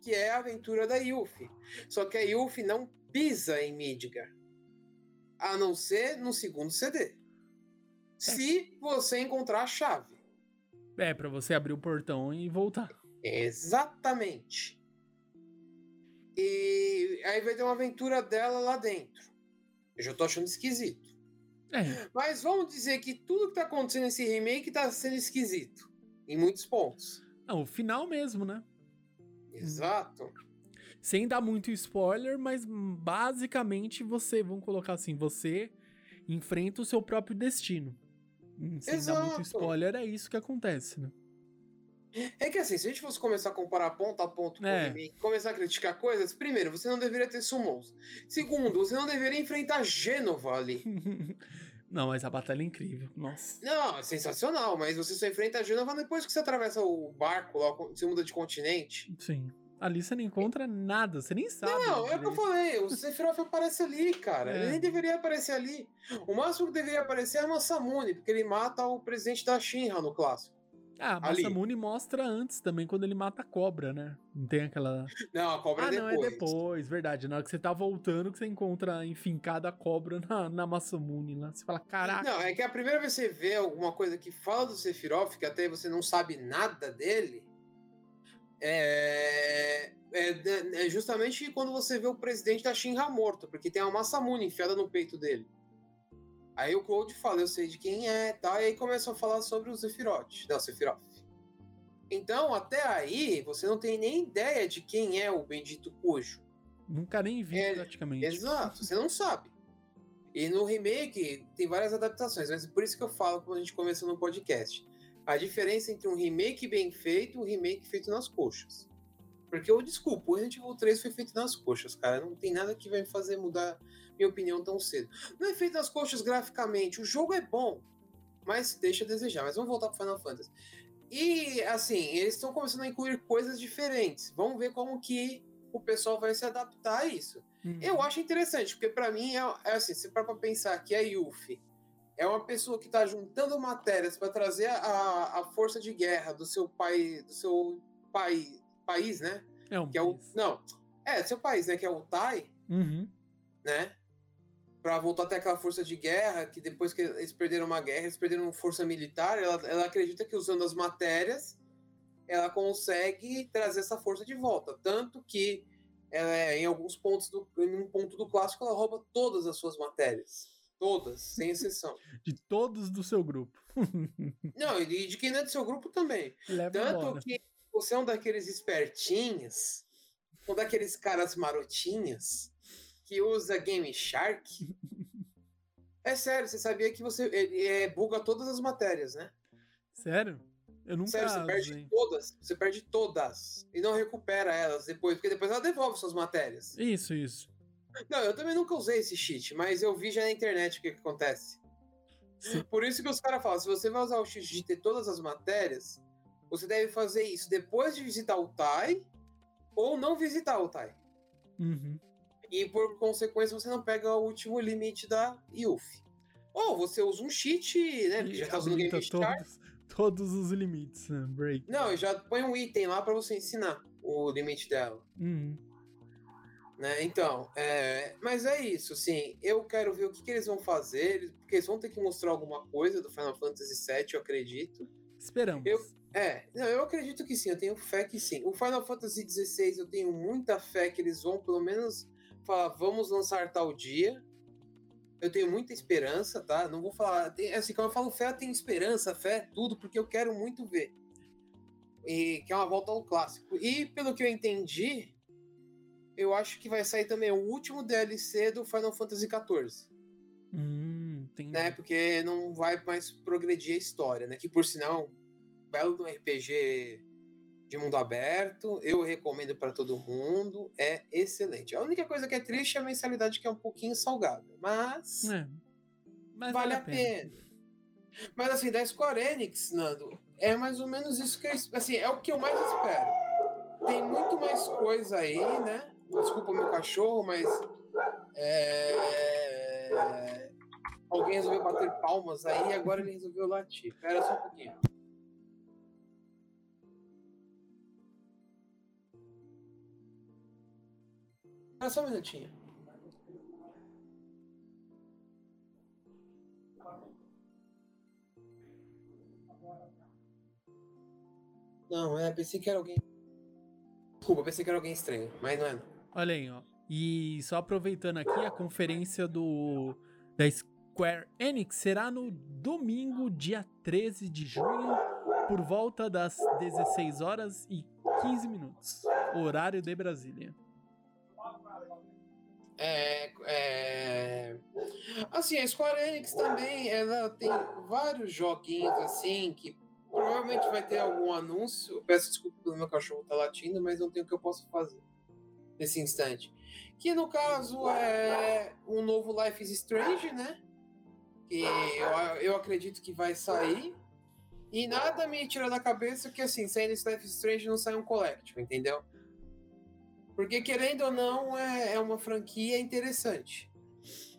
Speaker 3: que é a aventura da Yuffie. Só que a Yuffie não pisa em Midgar, a não ser no segundo CD. Se você encontrar a chave.
Speaker 2: É, pra você abrir o portão e voltar.
Speaker 3: Exatamente. E aí vai ter uma aventura dela lá dentro. Eu já tô achando esquisito.
Speaker 2: É,
Speaker 3: Mas vamos dizer que tudo que tá acontecendo nesse remake tá sendo esquisito. Em muitos pontos.
Speaker 2: Não, o final mesmo, né?
Speaker 3: Exato.
Speaker 2: Sem dar muito spoiler, mas basicamente você, vamos colocar assim, você enfrenta o seu próprio destino. Hum, Sem dar muito
Speaker 3: Exato.
Speaker 2: spoiler, é isso que acontece, né?
Speaker 3: É que assim, se a gente fosse começar a comparar ponto a ponto com
Speaker 2: É.
Speaker 3: remake, começar a criticar coisas, primeiro, você não deveria ter summons. Segundo, você não deveria enfrentar Gênova ali.
Speaker 2: Não, mas a batalha é incrível. Nossa.
Speaker 3: Não, é sensacional, mas você só enfrenta a Gênova depois que você atravessa o barco lá, você muda de continente.
Speaker 2: Sim. Ali você não encontra nada, você nem sabe.
Speaker 3: Não, é o que eu falei, o Sephiroth aparece ali, cara.
Speaker 2: É.
Speaker 3: Ele nem deveria aparecer ali. O máximo que deveria aparecer é a Masamune, porque ele mata o presidente da Shinra no clássico.
Speaker 2: Ah, a
Speaker 3: ali.
Speaker 2: Masamune mostra antes também, quando ele mata a cobra, né? Não tem aquela.
Speaker 3: Não, a cobra
Speaker 2: ah,
Speaker 3: é
Speaker 2: não,
Speaker 3: depois.
Speaker 2: é depois, verdade. Na hora que você tá voltando, que você encontra enfincada a cobra na, na Masamune lá. Você fala, caraca.
Speaker 3: Não, é que a primeira vez que você vê alguma coisa que fala do Sephiroth, que até você não sabe nada dele, é, é, é justamente quando você vê o presidente da Shinra morto, porque tem uma Masamune enfiada no peito dele. Aí o Cloud fala, eu sei de quem é, tá? E aí começam a falar sobre o Sephiroth. Não, Sephiroth. Então, até aí, você não tem nem ideia de quem é o bendito Cujo.
Speaker 2: Nunca nem vi
Speaker 3: É,
Speaker 2: praticamente.
Speaker 3: Exato, você não sabe. E no remake tem várias adaptações, mas por isso que eu falo quando a gente começou no podcast. A diferença entre um remake bem feito e um remake feito nas coxas. Porque eu desculpo, o Resident Evil 3 foi feito nas coxas, cara. Não tem nada que vai me fazer mudar minha opinião tão cedo. Não é feito nas coxas graficamente, o jogo é bom, mas deixa a desejar. Mas vamos voltar pro Final Fantasy. E assim, eles estão começando a incluir coisas diferentes. Vamos ver como que o pessoal vai se adaptar a isso.
Speaker 2: Uhum.
Speaker 3: Eu acho interessante, porque pra mim é, é assim, se para pensar que a Yuffie é uma pessoa que tá juntando matérias para trazer a, a força de guerra do seu pai, do seu pai, país, né?
Speaker 2: É um
Speaker 3: Que é o
Speaker 2: país.
Speaker 3: não, é seu país, né? Que é o Tai,
Speaker 2: Uhum.
Speaker 3: né? Pra voltar até aquela força de guerra, que depois que eles perderam uma guerra, eles perderam força militar. Ela, ela acredita que usando as matérias, ela consegue trazer essa força de volta. Tanto que ela, é, em alguns pontos do, em um ponto do clássico, ela rouba todas as suas matérias. Todas, sem exceção.
Speaker 2: De todos do seu grupo.
Speaker 3: não, e de quem não é do seu grupo também.
Speaker 2: Leva
Speaker 3: Tanto
Speaker 2: embora.
Speaker 3: que você é um daqueles espertinhos, um daqueles caras marotinhos que usa Game Shark. É sério, você sabia que você ele, é, buga todas as matérias, né?
Speaker 2: Sério? Eu nunca
Speaker 3: Sério, você perde
Speaker 2: usei.
Speaker 3: todas. Você perde todas. E não recupera elas depois, porque depois ela devolve suas matérias.
Speaker 2: Isso, isso.
Speaker 3: Não, eu também nunca usei esse cheat, mas eu vi já na internet o que, que acontece.
Speaker 2: Sim.
Speaker 3: Por isso que os caras falam, se você vai usar o X de ter todas as matérias, você deve fazer isso depois de visitar o TAI ou não visitar o TAI.
Speaker 2: Uhum.
Speaker 3: E por consequência você não pega o último limite da IUF. Ou você usa um cheat, né? Porque
Speaker 2: E
Speaker 3: já tá usando Game
Speaker 2: todos, todos os limites, né? Break.
Speaker 3: Não, já põe um item lá pra você ensinar o limite dela.
Speaker 2: Uhum.
Speaker 3: Né? Então, é... mas é isso, assim, eu quero ver o que, que eles vão fazer, porque eles vão ter que mostrar alguma coisa do Final Fantasy VII, eu acredito.
Speaker 2: Esperamos.
Speaker 3: Eu- É, não, eu acredito que sim, eu tenho fé que sim. O Final Fantasy XVI eu tenho muita fé que eles vão pelo menos falar, vamos lançar tal dia. Eu tenho muita esperança, tá? Não vou falar. tem- assim, quando eu falo fé, eu tenho esperança, fé, tudo, porque eu quero muito ver. E que é uma volta ao clássico. E pelo que eu entendi, eu acho que vai sair também o último DLC do Final Fantasy XIV
Speaker 2: Hum, entendi.
Speaker 3: né? Porque não vai mais progredir a história, né? Que por sinal, é belo um RPG de mundo aberto, eu recomendo para todo mundo, é excelente. A única coisa que é triste é a mensalidade que é um pouquinho salgada, mas
Speaker 2: É. Mas
Speaker 3: vale a pena. Mas assim, da Square Enix, Nando, é mais ou menos isso que eu, assim, é o que eu mais espero. Tem muito mais coisa aí, né? Desculpa o meu cachorro, mas é, alguém resolveu bater palmas aí e agora ele resolveu latir. Espera só um pouquinho. Espera só um minutinho. Não, é, pensei que era alguém. Desculpa, pensei que era alguém estranho, mas não é.
Speaker 2: Olha aí, ó. E só aproveitando aqui, a conferência do da Square Enix será no domingo, dia 13 de junho, por volta das 16 horas e 15 minutos, horário de Brasília.
Speaker 3: É, é... Assim, a Square Enix também, ela tem vários joguinhos assim que provavelmente vai ter algum anúncio. Peço desculpa pelo meu cachorro tá latindo, mas não tem o que eu posso fazer nesse instante. Que no caso é um novo Life is Strange, né? Que eu, eu acredito que vai sair. E nada me tira da cabeça que assim, saindo esse Life is Strange não sai um Collective, entendeu? Porque, querendo ou não, é, é uma franquia interessante.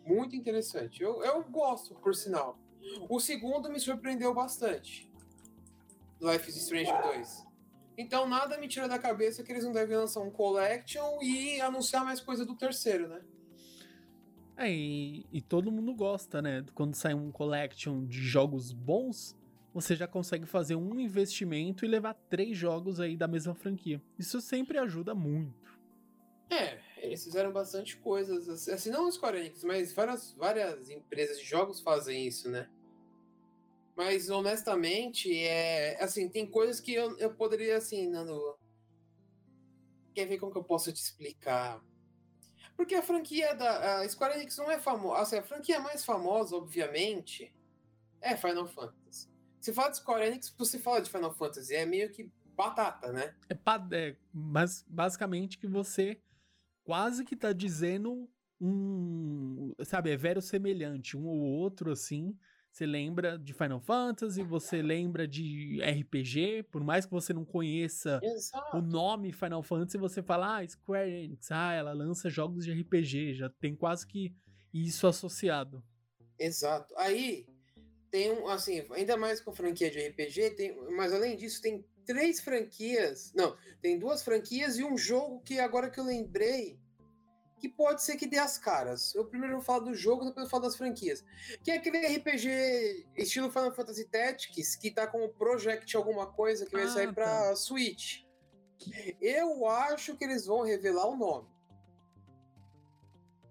Speaker 3: Muito interessante. Eu, eu gosto, por sinal. O segundo me surpreendeu bastante. Life is Strange 2. Então, nada me tira da cabeça que eles não devem lançar um Collection e anunciar mais coisa do terceiro, né?
Speaker 2: É, e, e todo mundo gosta, né? Quando sai um collection de jogos bons, você já consegue fazer um investimento e levar três jogos aí da mesma franquia. Isso sempre ajuda muito.
Speaker 3: É, eles fizeram bastante coisas. assim, não os Square Enix, mas várias, várias empresas de jogos fazem isso, né? Mas, honestamente, é. Assim, tem coisas que eu, eu poderia, assim, Nando. Quer ver como que eu posso te explicar? Porque a franquia da. A Square Enix não é famosa. Assim, a franquia mais famosa, obviamente, é Final Fantasy. Se fala de Square Enix, você fala de Final Fantasy. É meio que batata, né?
Speaker 2: É, é mas basicamente que você quase que tá dizendo um, sabe, é verossemelhante, um ou outro assim. Você lembra de Final Fantasy, você lembra de RPG, por mais que você não conheça
Speaker 3: Exato.
Speaker 2: o nome Final Fantasy, você fala, ah, Square Enix, ah, ela lança jogos de RPG, já tem quase que isso associado.
Speaker 3: Exato. Aí tem um, assim, ainda mais com franquia de RPG, tem, mas além disso, tem três franquias. Não, tem duas franquias e um jogo que agora que eu lembrei que pode ser que dê as caras. Eu primeiro vou falar do jogo, depois eu falo das franquias. Que é aquele RPG estilo Final Fantasy Tactics, que tá com o Project alguma coisa que vai
Speaker 2: Ah,
Speaker 3: sair pra Switch. Eu acho que eles vão revelar o nome.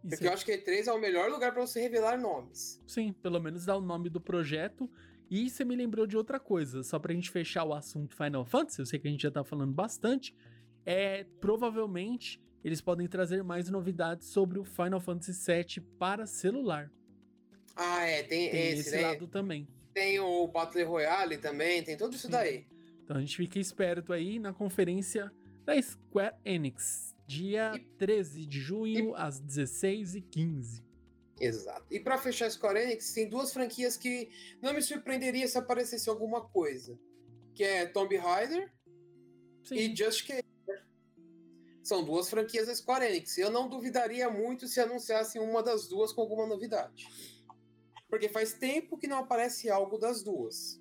Speaker 2: Isso
Speaker 3: Porque eu acho que E3 é o melhor lugar para você revelar nomes.
Speaker 2: Sim, pelo menos dá o nome do projeto. E você me lembrou de outra coisa, só pra gente fechar o assunto Final Fantasy, eu sei que a gente já tá falando bastante, é provavelmente eles podem trazer mais novidades sobre o Final Fantasy VII para celular.
Speaker 3: Ah, é, tem,
Speaker 2: Tem
Speaker 3: esse,
Speaker 2: esse
Speaker 3: né?
Speaker 2: lado também.
Speaker 3: Tem o Battle Royale também, tem tudo isso
Speaker 2: Sim.
Speaker 3: daí.
Speaker 2: Então a gente fica esperto aí na conferência da Square Enix, dia
Speaker 3: E-
Speaker 2: 13 de junho, às 16h15.
Speaker 3: Exato. E para fechar a Square Enix, tem duas franquias que não me surpreenderia se aparecesse alguma coisa. Que é Tomb Raider
Speaker 2: Sim.
Speaker 3: e Just Cause. São duas franquias da Square Enix. Eu não duvidaria muito se anunciassem uma das duas com alguma novidade. Porque faz tempo que não aparece algo das duas.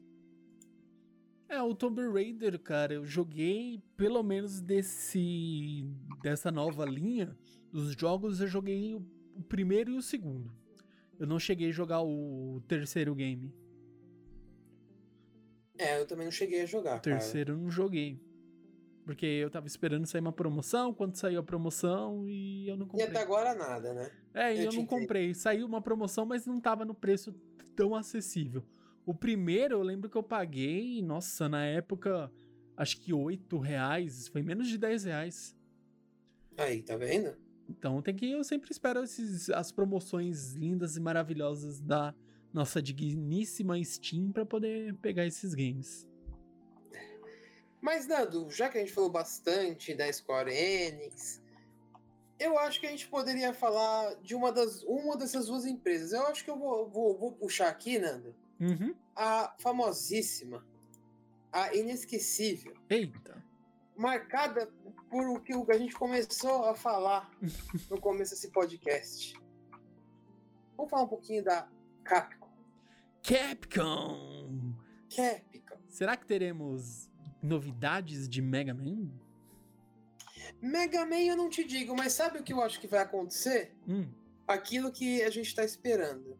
Speaker 2: É, o Tomb Raider, cara, eu joguei pelo menos desse dessa nova linha dos jogos, eu joguei o, o primeiro e o segundo. Eu não cheguei a jogar o terceiro game.
Speaker 3: É, eu também não cheguei a jogar.
Speaker 2: O terceiro eu não joguei. Porque eu tava esperando sair uma promoção, quando saiu a promoção e eu não
Speaker 3: Cara. E
Speaker 2: comprei.
Speaker 3: até agora nada, né?
Speaker 2: É, e
Speaker 3: eu
Speaker 2: eu não comprei. Saiu uma promoção, mas não tava no preço tão acessível. O primeiro, eu lembro que eu paguei, nossa, na época, acho que 8 reais. Foi menos de 10 reais.
Speaker 3: Aí, tá vendo?
Speaker 2: Então tem que. Eu sempre espero esses, as promoções lindas e maravilhosas da nossa digníssima Steam pra poder pegar esses games.
Speaker 3: Mas, Nando, já que a gente falou bastante da Square Enix, eu acho que a gente poderia falar de uma, das, uma dessas duas empresas. Eu acho que eu vou, vou, vou puxar aqui, Nando,
Speaker 2: Uhum.
Speaker 3: a famosíssima, a inesquecível,
Speaker 2: Eita.
Speaker 3: marcada por o que a gente começou a falar no começo desse podcast. Vamos falar um pouquinho da Capcom.
Speaker 2: Capcom!
Speaker 3: Capcom.
Speaker 2: Será que teremos novidades de Mega Man?
Speaker 3: Mega Man eu não te digo, mas sabe o que eu acho que vai acontecer?
Speaker 2: Hum.
Speaker 3: Aquilo que a gente tá esperando.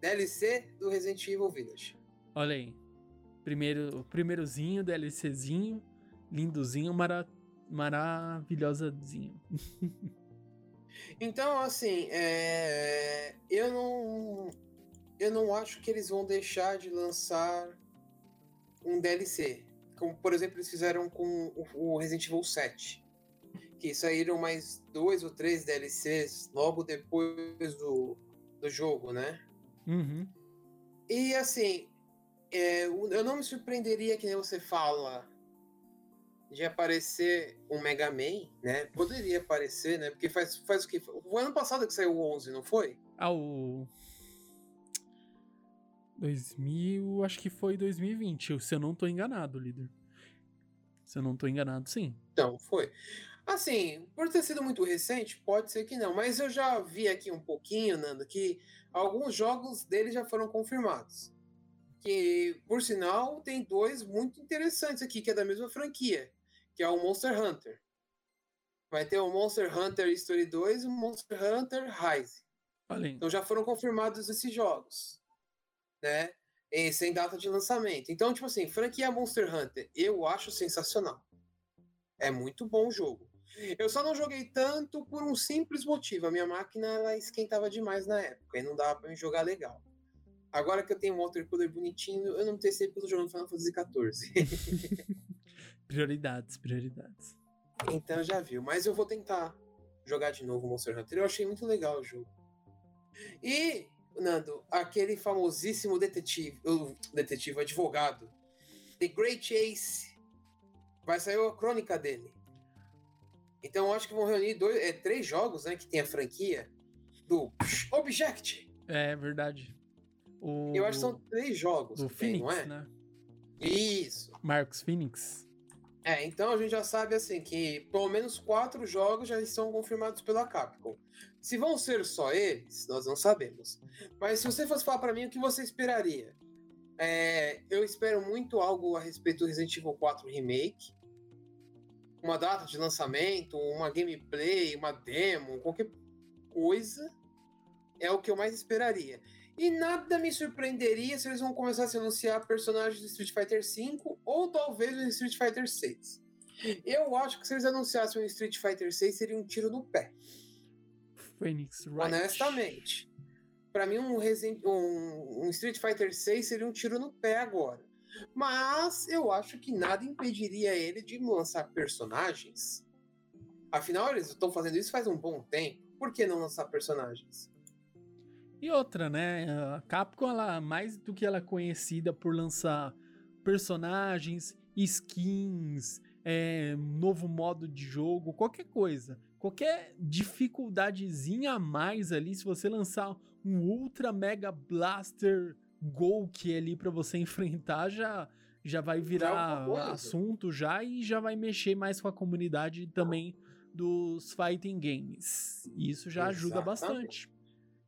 Speaker 3: DLC do Resident Evil Village.
Speaker 2: Olha aí. Primeiro, primeirozinho, DLCzinho, lindozinho, mara, maravilhosazinho.
Speaker 3: Então, assim, é, eu não. Eu não acho que eles vão deixar de lançar um DLC. Como, por exemplo, eles fizeram com o- Resident Evil 7. Que saíram mais dois ou três DLCs logo depois do, do jogo, né?
Speaker 2: Uhum.
Speaker 3: E assim, é, eu não me surpreenderia que nem você fala de aparecer um Mega Man, né? Poderia aparecer, né? Porque faz, faz o que? O ano passado que saiu o 11, não foi?
Speaker 2: Ah, o. 2000, acho que foi 2020, se eu não tô enganado, líder. Se eu não tô enganado, sim.
Speaker 3: Então, foi. Assim, por ter sido muito recente, pode ser que não. Mas eu já vi aqui um pouquinho, Nando, que alguns jogos dele já foram confirmados. Que, por sinal, tem dois muito interessantes aqui, que é da mesma franquia, que é o Monster Hunter. Vai ter o Monster Hunter Story 2 e o Monster Hunter Rise.
Speaker 2: Aí.
Speaker 3: Então já foram confirmados esses jogos, né? E sem data de lançamento. Então, tipo assim, franquia Monster Hunter, eu acho sensacional. É muito bom o jogo. Eu só não joguei tanto por um simples motivo. A minha máquina ela esquentava demais na época e não dava pra me jogar legal. Agora que eu tenho um water cooler bonitinho, eu não testei pelo jogo no Final Fantasy XIV.
Speaker 2: Prioridades, prioridades.
Speaker 3: Então já viu. Mas eu vou tentar jogar de novo o Monster Hunter. Eu achei muito legal o jogo. E, Nando, aquele famosíssimo detetive, o detetive, advogado, The Great Ace, vai sair a crônica dele. Então eu acho que vão reunir dois, é, três jogos, né, que tem a franquia do Object.
Speaker 2: É verdade. O,
Speaker 3: Eu acho que são três jogos
Speaker 2: do
Speaker 3: que tem,
Speaker 2: Phoenix,
Speaker 3: não é?
Speaker 2: né?
Speaker 3: Isso.
Speaker 2: Marcos Phoenix.
Speaker 3: É, então a gente já sabe assim que pelo menos quatro jogos já estão confirmados pela Capcom. Se vão ser só eles, nós não sabemos. Mas se você fosse falar pra mim o que você esperaria, É, eu espero muito algo a respeito do Resident Evil 4 Remake. Uma data de lançamento, uma gameplay, uma demo, qualquer coisa é o que eu mais esperaria. E nada me surpreenderia se eles vão começar a se anunciar personagens do Street Fighter V ou talvez do Street Fighter VI. Eu acho que se eles anunciassem um Street Fighter VI seria um tiro no pé.
Speaker 2: Phoenix Wright.
Speaker 3: Honestamente. Pra mim, um, Resident, um, um Street Fighter 6 seria um tiro no pé agora. Mas eu acho que nada impediria ele de lançar personagens. Afinal, eles estão fazendo isso faz um bom tempo. Por que não lançar personagens?
Speaker 2: E outra, né? A Capcom, ela, mais do que ela é conhecida por lançar personagens, skins, é, novo modo de jogo, qualquer coisa. Qualquer dificuldadezinha a mais ali, se você lançar um Ultra Mega Blaster Golk ali para você enfrentar, já, já vai virar já assunto já e já vai mexer mais com a comunidade também dos fighting games. E isso já Exatamente. ajuda bastante.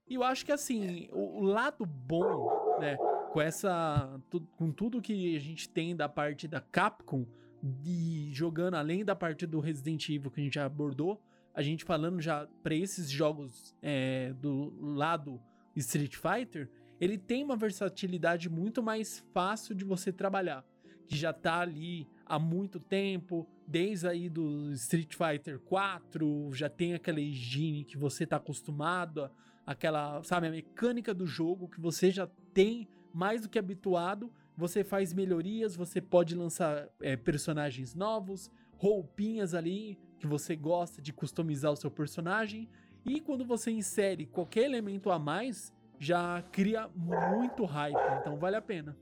Speaker 2: E eu acho que assim, o, o lado bom, né, com essa com tudo que a gente tem da parte da Capcom de jogando além da parte do Resident Evil que a gente já abordou, a gente falando já para esses jogos é, do lado Street Fighter, ele tem uma versatilidade muito mais fácil de você trabalhar, que já tá ali há muito tempo, desde aí do Street Fighter 4, já tem aquela higiene que você tá acostumado, aquela, sabe, a mecânica do jogo que você já tem mais do que habituado, você faz melhorias, você pode lançar é, personagens novos, roupinhas ali que você gosta de customizar o seu personagem, e quando você insere qualquer elemento a mais, já cria muito hype, então vale a pena.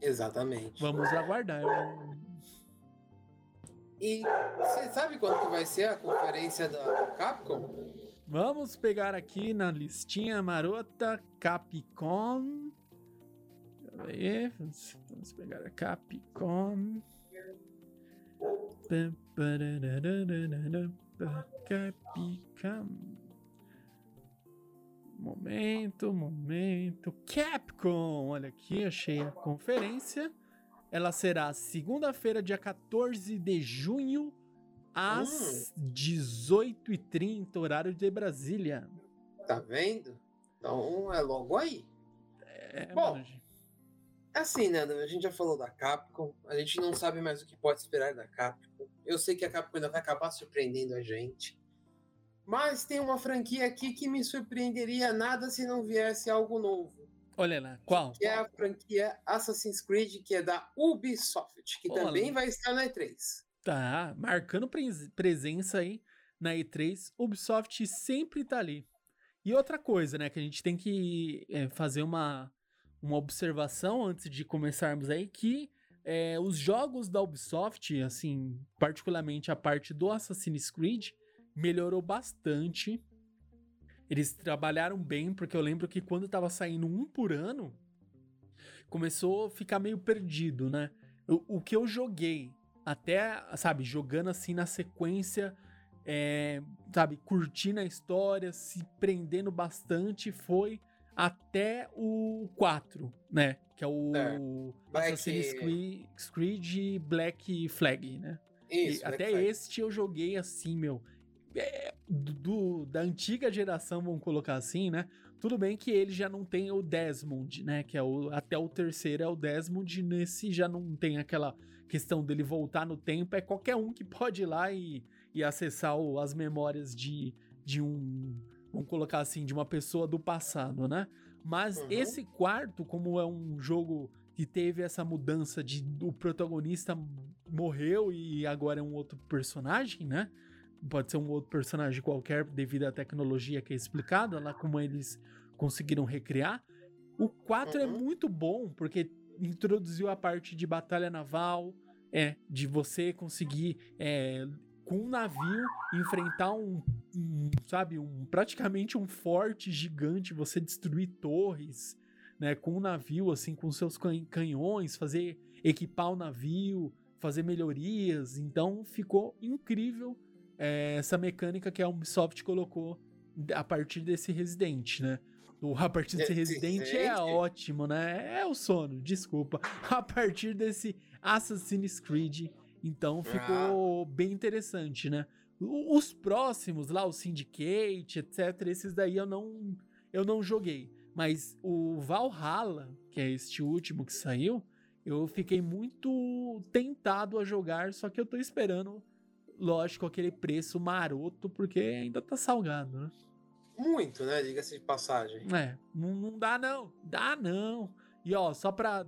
Speaker 3: Exatamente.
Speaker 2: Vamos aguardar.
Speaker 3: E você sabe quando que vai ser a conferência da Capcom?
Speaker 2: Vamos pegar aqui na listinha marota Capcom. Aí, vamos pegar a Capcom. Momento, momento. Capcom! Olha aqui, achei a conferência. Ela será segunda-feira, dia 14 de junho, às hum. 18h30, horário de Brasília.
Speaker 3: Tá vendo? Então é logo aí. É, Bom, mano. assim, né? A gente já falou da Capcom, a gente não sabe mais o que pode esperar da Capcom. Eu sei que a Capcom ainda vai acabar surpreendendo a gente. Mas tem uma franquia aqui que me surpreenderia nada se não viesse algo novo.
Speaker 2: Olha lá, qual?
Speaker 3: Que é a franquia Assassin's Creed, que é da Ubisoft, que Olha. também vai estar na E3.
Speaker 2: Tá, marcando presença aí na E3. Ubisoft sempre tá ali. E outra coisa, né, que a gente tem que é, fazer uma, uma observação antes de começarmos aí, que é, os jogos da Ubisoft, assim, particularmente a parte do Assassin's Creed, melhorou bastante. Eles trabalharam bem, porque eu lembro que quando tava saindo um por ano, começou a ficar meio perdido, né? O, o que eu joguei, até, sabe, jogando assim na sequência, é, sabe, curtindo a história, se prendendo bastante, foi até o 4, né? Que é o é, Assassin's Creed, Creed Black Flag, né? Isso, até Flag. este eu joguei assim, meu é, do, da antiga geração, vamos colocar assim, né? Tudo bem que ele já não tem o Desmond, né? Que é o, até o terceiro é o Desmond, nesse já não tem aquela questão dele voltar no tempo, é qualquer um que pode ir lá e, e acessar o, as memórias de, de um, vamos colocar assim, de uma pessoa do passado, né? Mas uhum. esse quarto, como é um jogo que teve essa mudança de o protagonista morreu e agora é um outro personagem, né? pode ser um outro personagem qualquer devido à tecnologia que é explicada, lá como eles conseguiram recriar. O 4 é uhum. é muito bom porque introduziu a parte de batalha naval, é, de você conseguir é, com um navio enfrentar um, um, sabe, um praticamente um forte gigante, você destruir torres, né, com um navio assim, com seus canhões, fazer equipar o navio, fazer melhorias. Então ficou incrível é, essa mecânica que a Ubisoft colocou a partir desse Resident, né? O a partir desse Resident é ótimo, né? É o sono, desculpa. A partir desse Assassin's Creed, então ficou ah. bem interessante, né? Os próximos lá, o Syndicate, etc, esses daí eu não eu não joguei, mas o Valhalla, que é este último que saiu, eu fiquei muito tentado a jogar, só que eu tô esperando lógico, aquele preço maroto, porque ainda tá salgado, né?
Speaker 3: Muito, né? Diga-se de passagem.
Speaker 2: É, não, não dá não, dá não. E ó, só pra,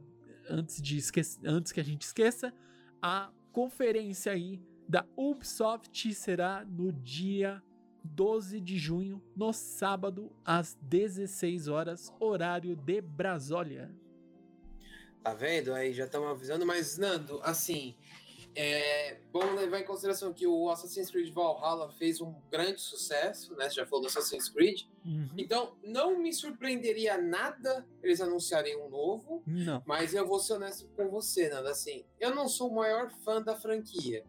Speaker 2: antes, de esquecer, antes que a gente esqueça, a conferência aí da Ubisoft será no dia 12 de junho, no sábado, às 16 horas, horário de Brasólia.
Speaker 3: Tá vendo? Aí já estamos avisando, mas Nando, assim, É bom levar em consideração que o Assassin's Creed Valhalla fez um grande sucesso, né? Você já falou do Assassin's Creed.
Speaker 2: Uhum.
Speaker 3: Então, não me surpreenderia nada eles anunciarem um novo,
Speaker 2: Não.
Speaker 3: mas eu vou ser honesto com você, Nanda. Assim, eu não sou o maior fã da franquia,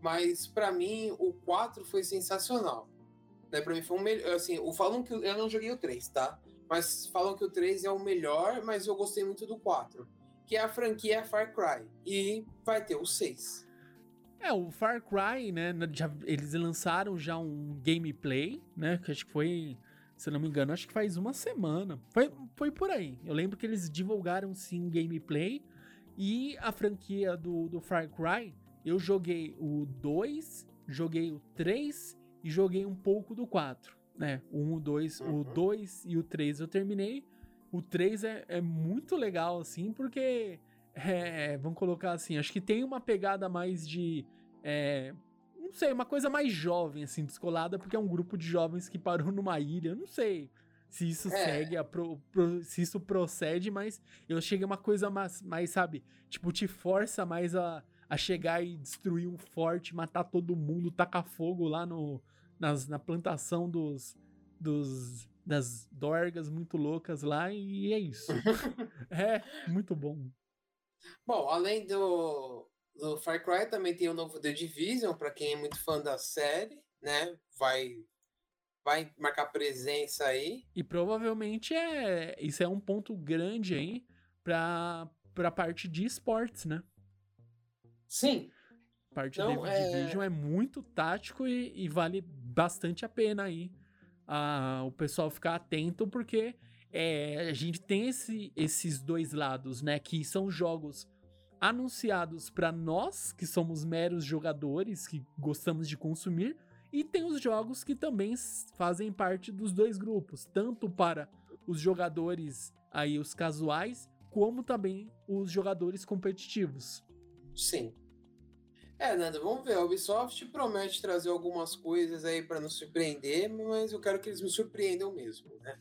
Speaker 3: mas pra mim o 4 foi sensacional. Né? Pra mim foi um melhor. Assim, o, falam que eu não joguei o 3, tá? Mas falam que o 3 é o melhor, mas eu gostei muito do 4. Que é a franquia Far Cry. E vai ter o 6.
Speaker 2: É, o Far Cry, né? já- eles lançaram já um gameplay, né? Que acho que foi, se eu não me engano, acho que faz uma semana. Foi, foi por aí. Eu lembro que eles divulgaram sim um gameplay. E a franquia do, do Far Cry, eu joguei o 2, joguei o 3 e joguei um pouco do 4. Né? O 1, o 2, o
Speaker 3: Uhum.
Speaker 2: 2 e o 3 eu terminei. O 3 é, é muito legal, assim, porque. É, vamos colocar assim, acho que tem uma pegada mais de. é, não sei, uma coisa mais jovem, assim, descolada, porque é um grupo de jovens que parou numa ilha. Eu não sei se isso
Speaker 3: É.
Speaker 2: segue, pro- pro- se isso procede, mas eu cheguei uma coisa mais, mais, sabe? Tipo, te força mais a, a chegar e destruir um forte, matar todo mundo, tacar fogo lá no, nas, na plantação dos, dos das dorgas muito loucas lá e é isso. é, muito bom.
Speaker 3: Bom, além do, do Far Cry, também tem o novo The Division, para quem é muito fã da série, né? Vai, vai marcar presença aí.
Speaker 2: E provavelmente é isso é um ponto grande aí pra, pra parte de esportes, né?
Speaker 3: Sim,
Speaker 2: A parte
Speaker 3: Não,
Speaker 2: de
Speaker 3: é-
Speaker 2: Division é muito tático e, e vale bastante a pena aí a, o pessoal ficar atento, porque é, a gente tem esse- esses dois lados, né? Que são jogos anunciados pra nós, que somos meros jogadores, que gostamos de consumir, e tem os jogos que também fazem parte dos dois grupos, tanto para os jogadores aí, os casuais, como também os jogadores competitivos.
Speaker 3: sim. É, Nanda, vamos ver. A Ubisoft promete trazer algumas coisas aí para nos surpreender, mas eu quero que eles me surpreendam mesmo, né?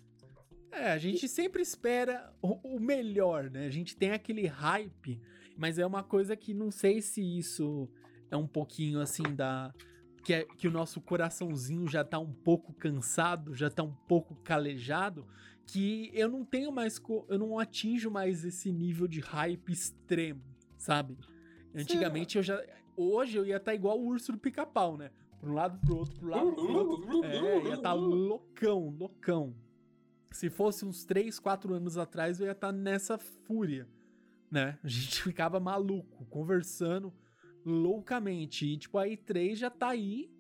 Speaker 2: É, a gente sempre espera o, melhor, né? A gente tem aquele hype, mas é uma coisa que não sei se isso é um pouquinho assim da. Que, é- que o nosso coraçãozinho já tá um pouco cansado, já tá um pouco calejado, que eu não tenho mais. Eu não atinjo mais esse nível de hype extremo, sabe? Antigamente eu já. Hoje eu ia estar igual o urso do pica-pau, né? Pra um lado, pro outro, pro lado, pro outro. É, ia estar loucão, loucão. Se fosse uns 3, 4 anos atrás, eu ia estar nessa fúria, né? A gente ficava maluco, conversando loucamente. E, tipo, a E3 já tá aí.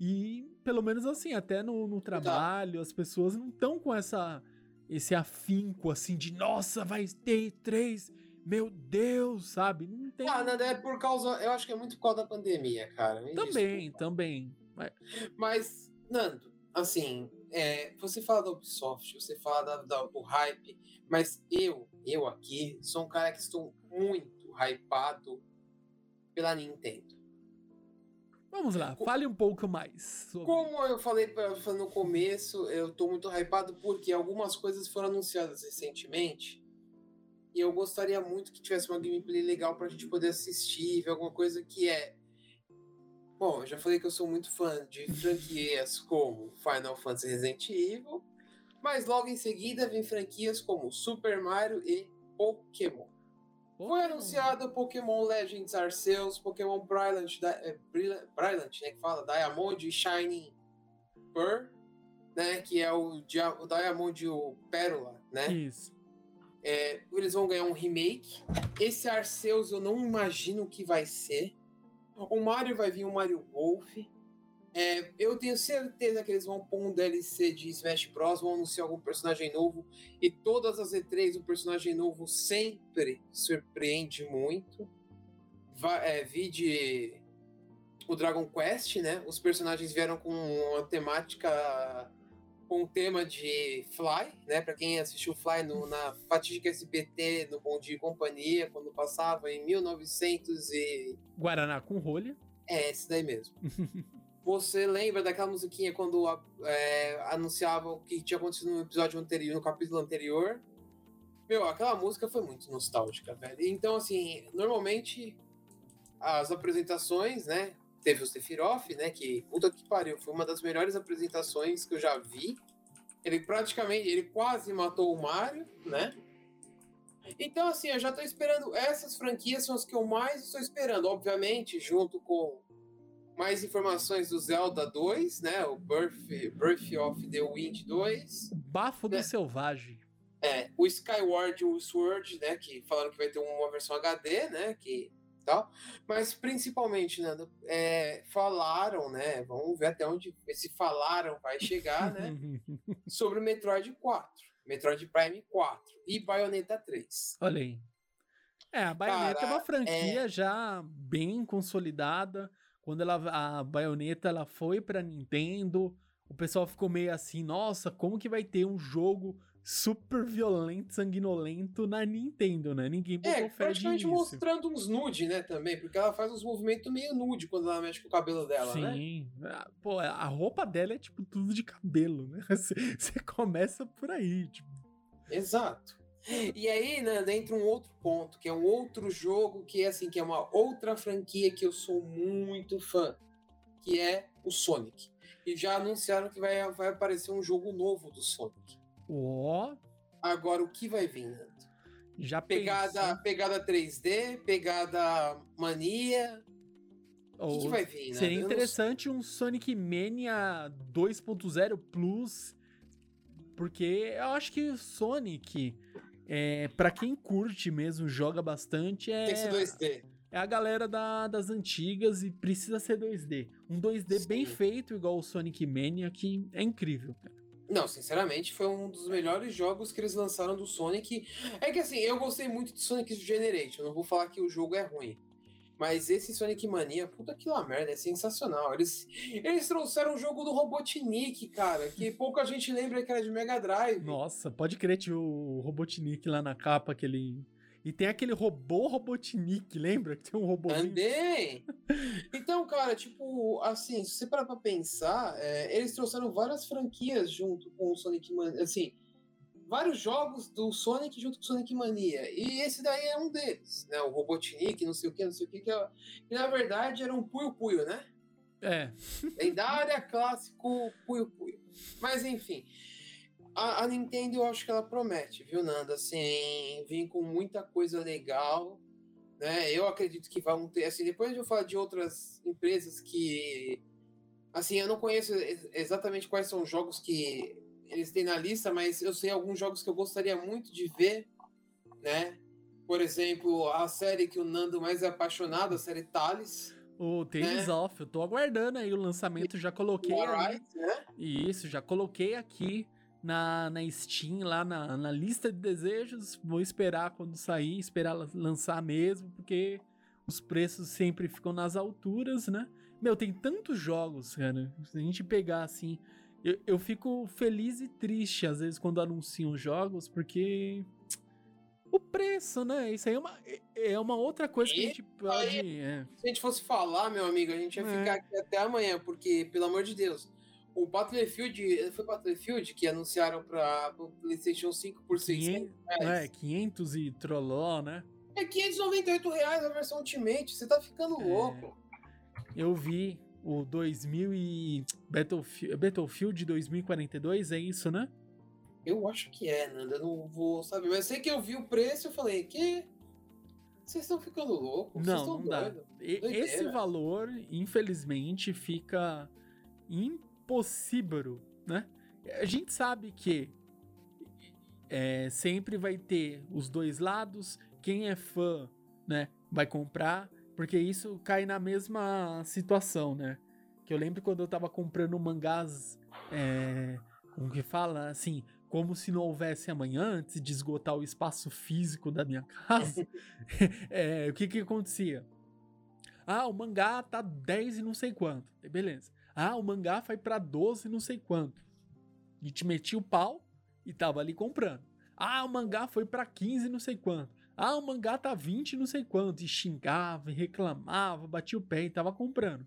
Speaker 2: E, pelo menos assim, até no, no trabalho, as pessoas não estão com essa esse afinco, assim, de nossa, vai ter E3, meu Deus, sabe? Não tem...
Speaker 3: Ah, Nanda, é por causa. Eu acho que é muito por causa da pandemia, cara. Me
Speaker 2: também,
Speaker 3: desculpa.
Speaker 2: também. Mas-
Speaker 3: Mas, Nando, assim, é, você fala da Ubisoft, você fala da- da- do hype, mas eu, eu aqui, sou um cara que estou muito hypado pela Nintendo.
Speaker 2: Vamos lá, fale um pouco mais. sobre-
Speaker 3: Como eu falei pra- no começo, eu tô muito hypado porque algumas coisas foram anunciadas recentemente e eu gostaria muito que tivesse uma gameplay legal pra gente poder assistir, ver alguma coisa que é. Bom, eu já falei que eu sou muito fã de franquias como Final Fantasy Resident Evil, mas logo em seguida vem franquias como Super Mario e Pokémon. Foi anunciado Pokémon Legends Arceus, Pokémon Brilliant, é, Brilliant, Brilliant né, que fala Diamond e Shining Pearl, né, que é o, Dia- o Diamond e o Pérola, né?
Speaker 2: Isso.
Speaker 3: É, eles vão ganhar um remake. Esse Arceus eu não imagino o que vai ser. O Mario vai vir um Mario Golf. É, eu tenho certeza que eles vão pôr um DLC de Smash Bros. Vão anunciar algum personagem novo. E todas as E3, o personagem novo sempre surpreende muito. Va é, vide o Dragon Quest, né? Os personagens vieram com uma temática com o tema de Fly, né? Para quem assistiu Fly no- na fatídica SBT no Bom Dia e Companhia, quando passava em 1900 e
Speaker 2: Guaraná com rolha.
Speaker 3: é esse daí mesmo. Você lembra daquela musiquinha quando é, anunciavam o que tinha acontecido no episódio anterior, no capítulo anterior? Meu, aquela música foi muito nostálgica, velho. Então, assim, normalmente as apresentações, né? Teve o Sephiroth, né? Que puta que pariu, foi uma das melhores apresentações que eu já vi. Ele praticamente, ele quase matou o Mario, né? Então, assim, eu já tô esperando. Essas franquias são as que eu mais estou esperando, obviamente, junto com mais informações do Zelda 2, né? O Birth, Birth of the Wind 2.
Speaker 2: Bafo
Speaker 3: né?
Speaker 2: do Selvagem.
Speaker 3: É, o Skyward e o Sword, né? Que falaram que vai ter uma versão HD, né? Que tal. Mas principalmente, é, falaram, né? Vamos ver até onde esse falaram vai chegar, né? sobre o Metroid 4, Metroid Prime 4 e Bayonetta 3.
Speaker 2: Olha aí. É, a Bayonetta é uma
Speaker 3: Cara,
Speaker 2: franquia já bem consolidada. Quando ela, a Bayonetta ela foi pra Nintendo, o pessoal ficou meio assim, nossa, como que vai ter um jogo super violento, sanguinolento na Nintendo, né? Ninguém botou
Speaker 3: É,
Speaker 2: fé
Speaker 3: praticamente
Speaker 2: nisso.
Speaker 3: mostrando uns nude, né, também, porque ela faz uns movimentos meio nude quando ela mexe com o cabelo dela, né?
Speaker 2: Sim. Ah, Pô, a roupa dela é tipo tudo de cabelo, né? Você você começa por aí, tipo.
Speaker 3: Exato. E aí, né, entra um outro ponto, que é um outro jogo que é assim, que é uma outra franquia que eu sou muito fã, que é o Sonic. E já anunciaram que vai, vai aparecer um jogo novo do Sonic.
Speaker 2: Ó,
Speaker 3: Agora, o que vai vir, Nando?
Speaker 2: já
Speaker 3: Pegada, pegada 3D, pegada mania. O que, vai vir, né?
Speaker 2: Seria interessante um Sonic Mania 2.0 Plus, porque eu acho que o Sonic, é, para quem curte mesmo, joga bastante, é,
Speaker 3: Tem que ser 2D.
Speaker 2: é a galera da- das antigas e precisa ser 2D. Um 2D bem
Speaker 3: Sim.
Speaker 2: feito, igual o Sonic Mania, que é incrível, cara.
Speaker 3: Não, sinceramente, foi um dos melhores jogos que eles lançaram do Sonic. É que assim, eu gostei muito de Sonic Generation. Não vou falar que o jogo é ruim. Mas esse Sonic Mania, puta que lá merda, é sensacional. Eles, eles trouxeram o jogo do Robotnik, cara, que pouca gente lembra que era de Mega Drive.
Speaker 2: Nossa, pode crer, tinha o Robotnik lá na capa, aquele... E tem aquele robô Robotnik, lembra? Que tem um robô
Speaker 3: Também! Então, cara, tipo, assim, se você parar pra pensar, é, eles trouxeram várias franquias junto com o Sonic Mania, assim, vários jogos do Sonic junto com o Sonic Mania. E esse daí é um deles, né? O Robotnik, não sei o que, não sei o que, que, é- que na verdade era um Puyo Puyo, né?
Speaker 2: É,
Speaker 3: Lendária, clássico, Puyo Puyo. Mas enfim, a, a Nintendo eu acho que ela promete, viu, Nanda? Assim, vir com muita coisa legal, né? Eu acredito que vão ter, assim, depois eu falar de outras empresas que, assim, eu não conheço ex- exatamente quais são os jogos que eles têm na lista, mas eu sei alguns jogos que eu gostaria muito de ver, né? Por exemplo, a série que o Nando mais é apaixonado, a série Thales,
Speaker 2: o Tales
Speaker 3: É.
Speaker 2: of, eu tô aguardando aí o lançamento, já coloquei.
Speaker 3: Alright, né?
Speaker 2: Isso, já coloquei aqui na, na Steam, lá na, na lista de desejos. Vou esperar quando sair, esperar la- lançar mesmo, porque os preços sempre ficam nas alturas, né? Meu, tem tantos jogos, cara. Se a gente pegar assim. Eu, eu fico feliz e triste às vezes quando anunciam jogos, porque. O preço, né? Isso aí é uma, é- é uma outra coisa que a gente pode. é.
Speaker 3: Se a gente fosse falar, meu amigo, a gente ia
Speaker 2: É.
Speaker 3: ficar aqui até amanhã, porque, pelo amor de Deus, o Battlefield, foi Battlefield que anunciaram para o PlayStation 5 por 600
Speaker 2: 500, é,
Speaker 3: reais.
Speaker 2: 500 e troló, né?
Speaker 3: É 598 reais a versão Ultimate, você tá ficando
Speaker 2: É.
Speaker 3: louco.
Speaker 2: Eu vi o 2000 e Battlefield, Battlefield 2042, é isso, né?
Speaker 3: Eu acho que é, Nanda, eu não vou saber, mas sei que eu vi o preço e eu falei, que? Vocês estão ficando loucos?
Speaker 2: Não, não dá.
Speaker 3: Doideira.
Speaker 2: Esse valor, infelizmente, fica impossível, né? A gente sabe que é, sempre vai ter os dois lados. Quem é fã, né, vai comprar, porque isso cai na mesma situação, né? Que eu lembro quando eu tava comprando mangás, é, como que fala, assim, como se não houvesse amanhã, antes de esgotar o espaço físico da minha casa. é, o que que acontecia? Ah, o mangá tá 10 e não sei quanto. Beleza. Ah, o mangá foi pra 12 e não sei quanto. E te metia o pau e tava ali comprando. Ah, o mangá foi pra 15 e não sei quanto. Ah, o mangá tá 20 e não sei quanto. E xingava, e reclamava, batia o pé e tava comprando,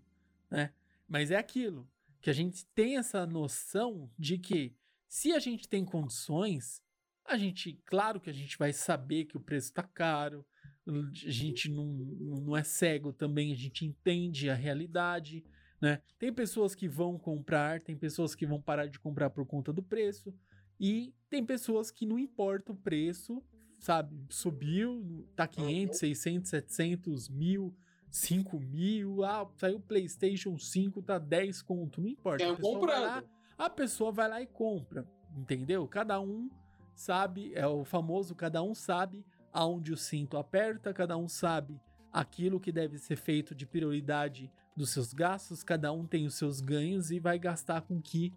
Speaker 2: né? Mas é aquilo, que a gente tem essa noção de que se a gente tem condições, a gente, claro que a gente vai saber que o preço tá caro, a gente não, não é cego também, a gente entende a realidade, né? Tem pessoas que vão comprar, tem pessoas que vão parar de comprar por conta do preço, e tem pessoas que não importa o preço, sabe? Subiu, tá 500, 600, 700, mil, 5 mil, ah, saiu o PlayStation 5, tá 10 conto, não importa.
Speaker 3: Quer
Speaker 2: a pessoa, vai lá, a pessoa vai lá e compra, entendeu? Cada um sabe, é o famoso, cada um sabe aonde o cinto aperta, cada um sabe aquilo que deve ser feito de prioridade dos seus gastos, cada um tem os seus ganhos e vai gastar com o que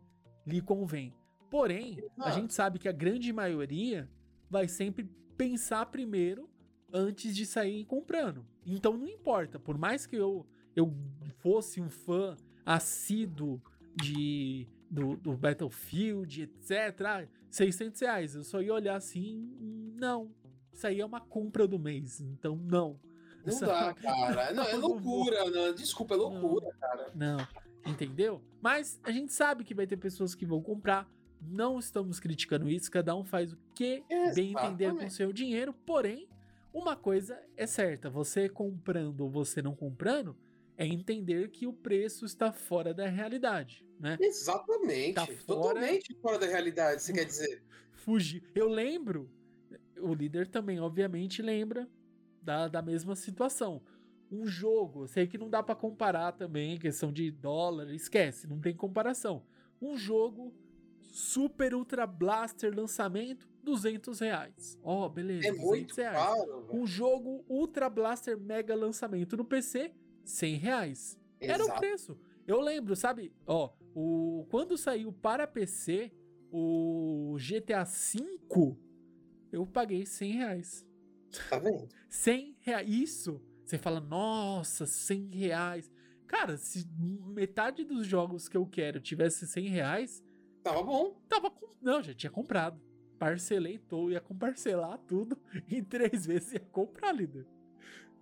Speaker 2: lhe convém. Porém, a gente sabe que a grande maioria vai sempre pensar primeiro antes de sair comprando. Então não importa, por mais que eu, eu fosse um fã assíduo de, do, do Battlefield, etc., ah, 600 reais, eu só ia olhar assim, "Hum, não, isso aí é uma compra do mês, então não.
Speaker 3: Não
Speaker 2: Essa-
Speaker 3: dá, cara. Não, é
Speaker 2: Não
Speaker 3: loucura, né? Desculpa, é loucura, cara.
Speaker 2: Não, entendeu? Mas a gente sabe que vai ter pessoas que vão comprar. Não estamos criticando isso, cada um faz o que bem entender com o
Speaker 3: Exatamente.
Speaker 2: seu dinheiro. Porém, uma coisa é certa: você comprando ou você não comprando, é entender que o preço está fora da realidade, né?
Speaker 3: Exatamente.
Speaker 2: Tá fora-
Speaker 3: Totalmente fora da realidade, você quer dizer.
Speaker 2: Fugir. Eu lembro, o líder também, obviamente, lembra da, da mesma situação. Um jogo, sei que não dá pra comparar também, questão de dólar, esquece, não tem comparação. Um jogo Super Ultra Blaster lançamento, 200 reais. Ó, beleza,
Speaker 3: É
Speaker 2: 200
Speaker 3: muito
Speaker 2: reais.
Speaker 3: caro.
Speaker 2: Um jogo Ultra Blaster Mega lançamento no PC, 100 reais. Era o
Speaker 3: Exato.
Speaker 2: preço. Eu lembro, sabe? Ó, o, quando saiu para PC, o GTA V, eu paguei 100 reais.
Speaker 3: Tá vendo?
Speaker 2: 100 reais. Isso. Você fala, nossa, 100 reais. Cara, se metade dos jogos que eu quero tivesse 100 reais,
Speaker 3: Tava bom.
Speaker 2: tava com. Não, já tinha comprado. Parcelei, tô, ia parcelar tudo. Em três vezes ia comprar, líder.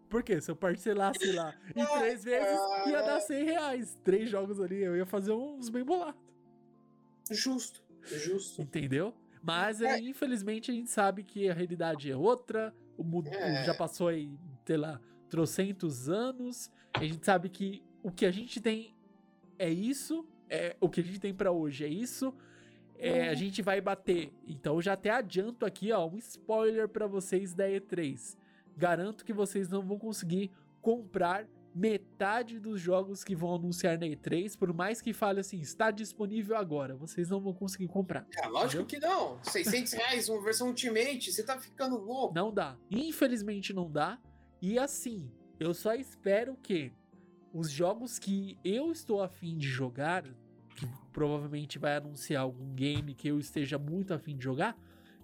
Speaker 2: Por quê? Se eu parcelasse lá em três vezes, ia dar
Speaker 3: cara.
Speaker 2: 100 reais. Três jogos ali, eu ia fazer uns bem bolados.
Speaker 3: Justo. Justo.
Speaker 2: Entendeu? Mas
Speaker 3: É.
Speaker 2: infelizmente, a gente sabe que a realidade é outra. O mundo
Speaker 3: É.
Speaker 2: já passou aí, sei lá, trocentos anos. A gente sabe que o que a gente tem é isso. É, o que a gente tem pra hoje é isso. É, a gente vai bater. Então, eu já até adianto aqui, ó, um spoiler pra vocês da E3. Garanto que vocês não vão conseguir comprar metade dos jogos que vão anunciar na E3, por mais que fale assim, está disponível agora, vocês não vão conseguir comprar.
Speaker 3: É, lógico que não. 600 reais, uma versão Ultimate, você tá ficando louco.
Speaker 2: Não dá. Infelizmente não dá. E assim, eu só espero que os jogos que eu estou afim de jogar, que provavelmente vai anunciar algum game que eu esteja muito afim de jogar,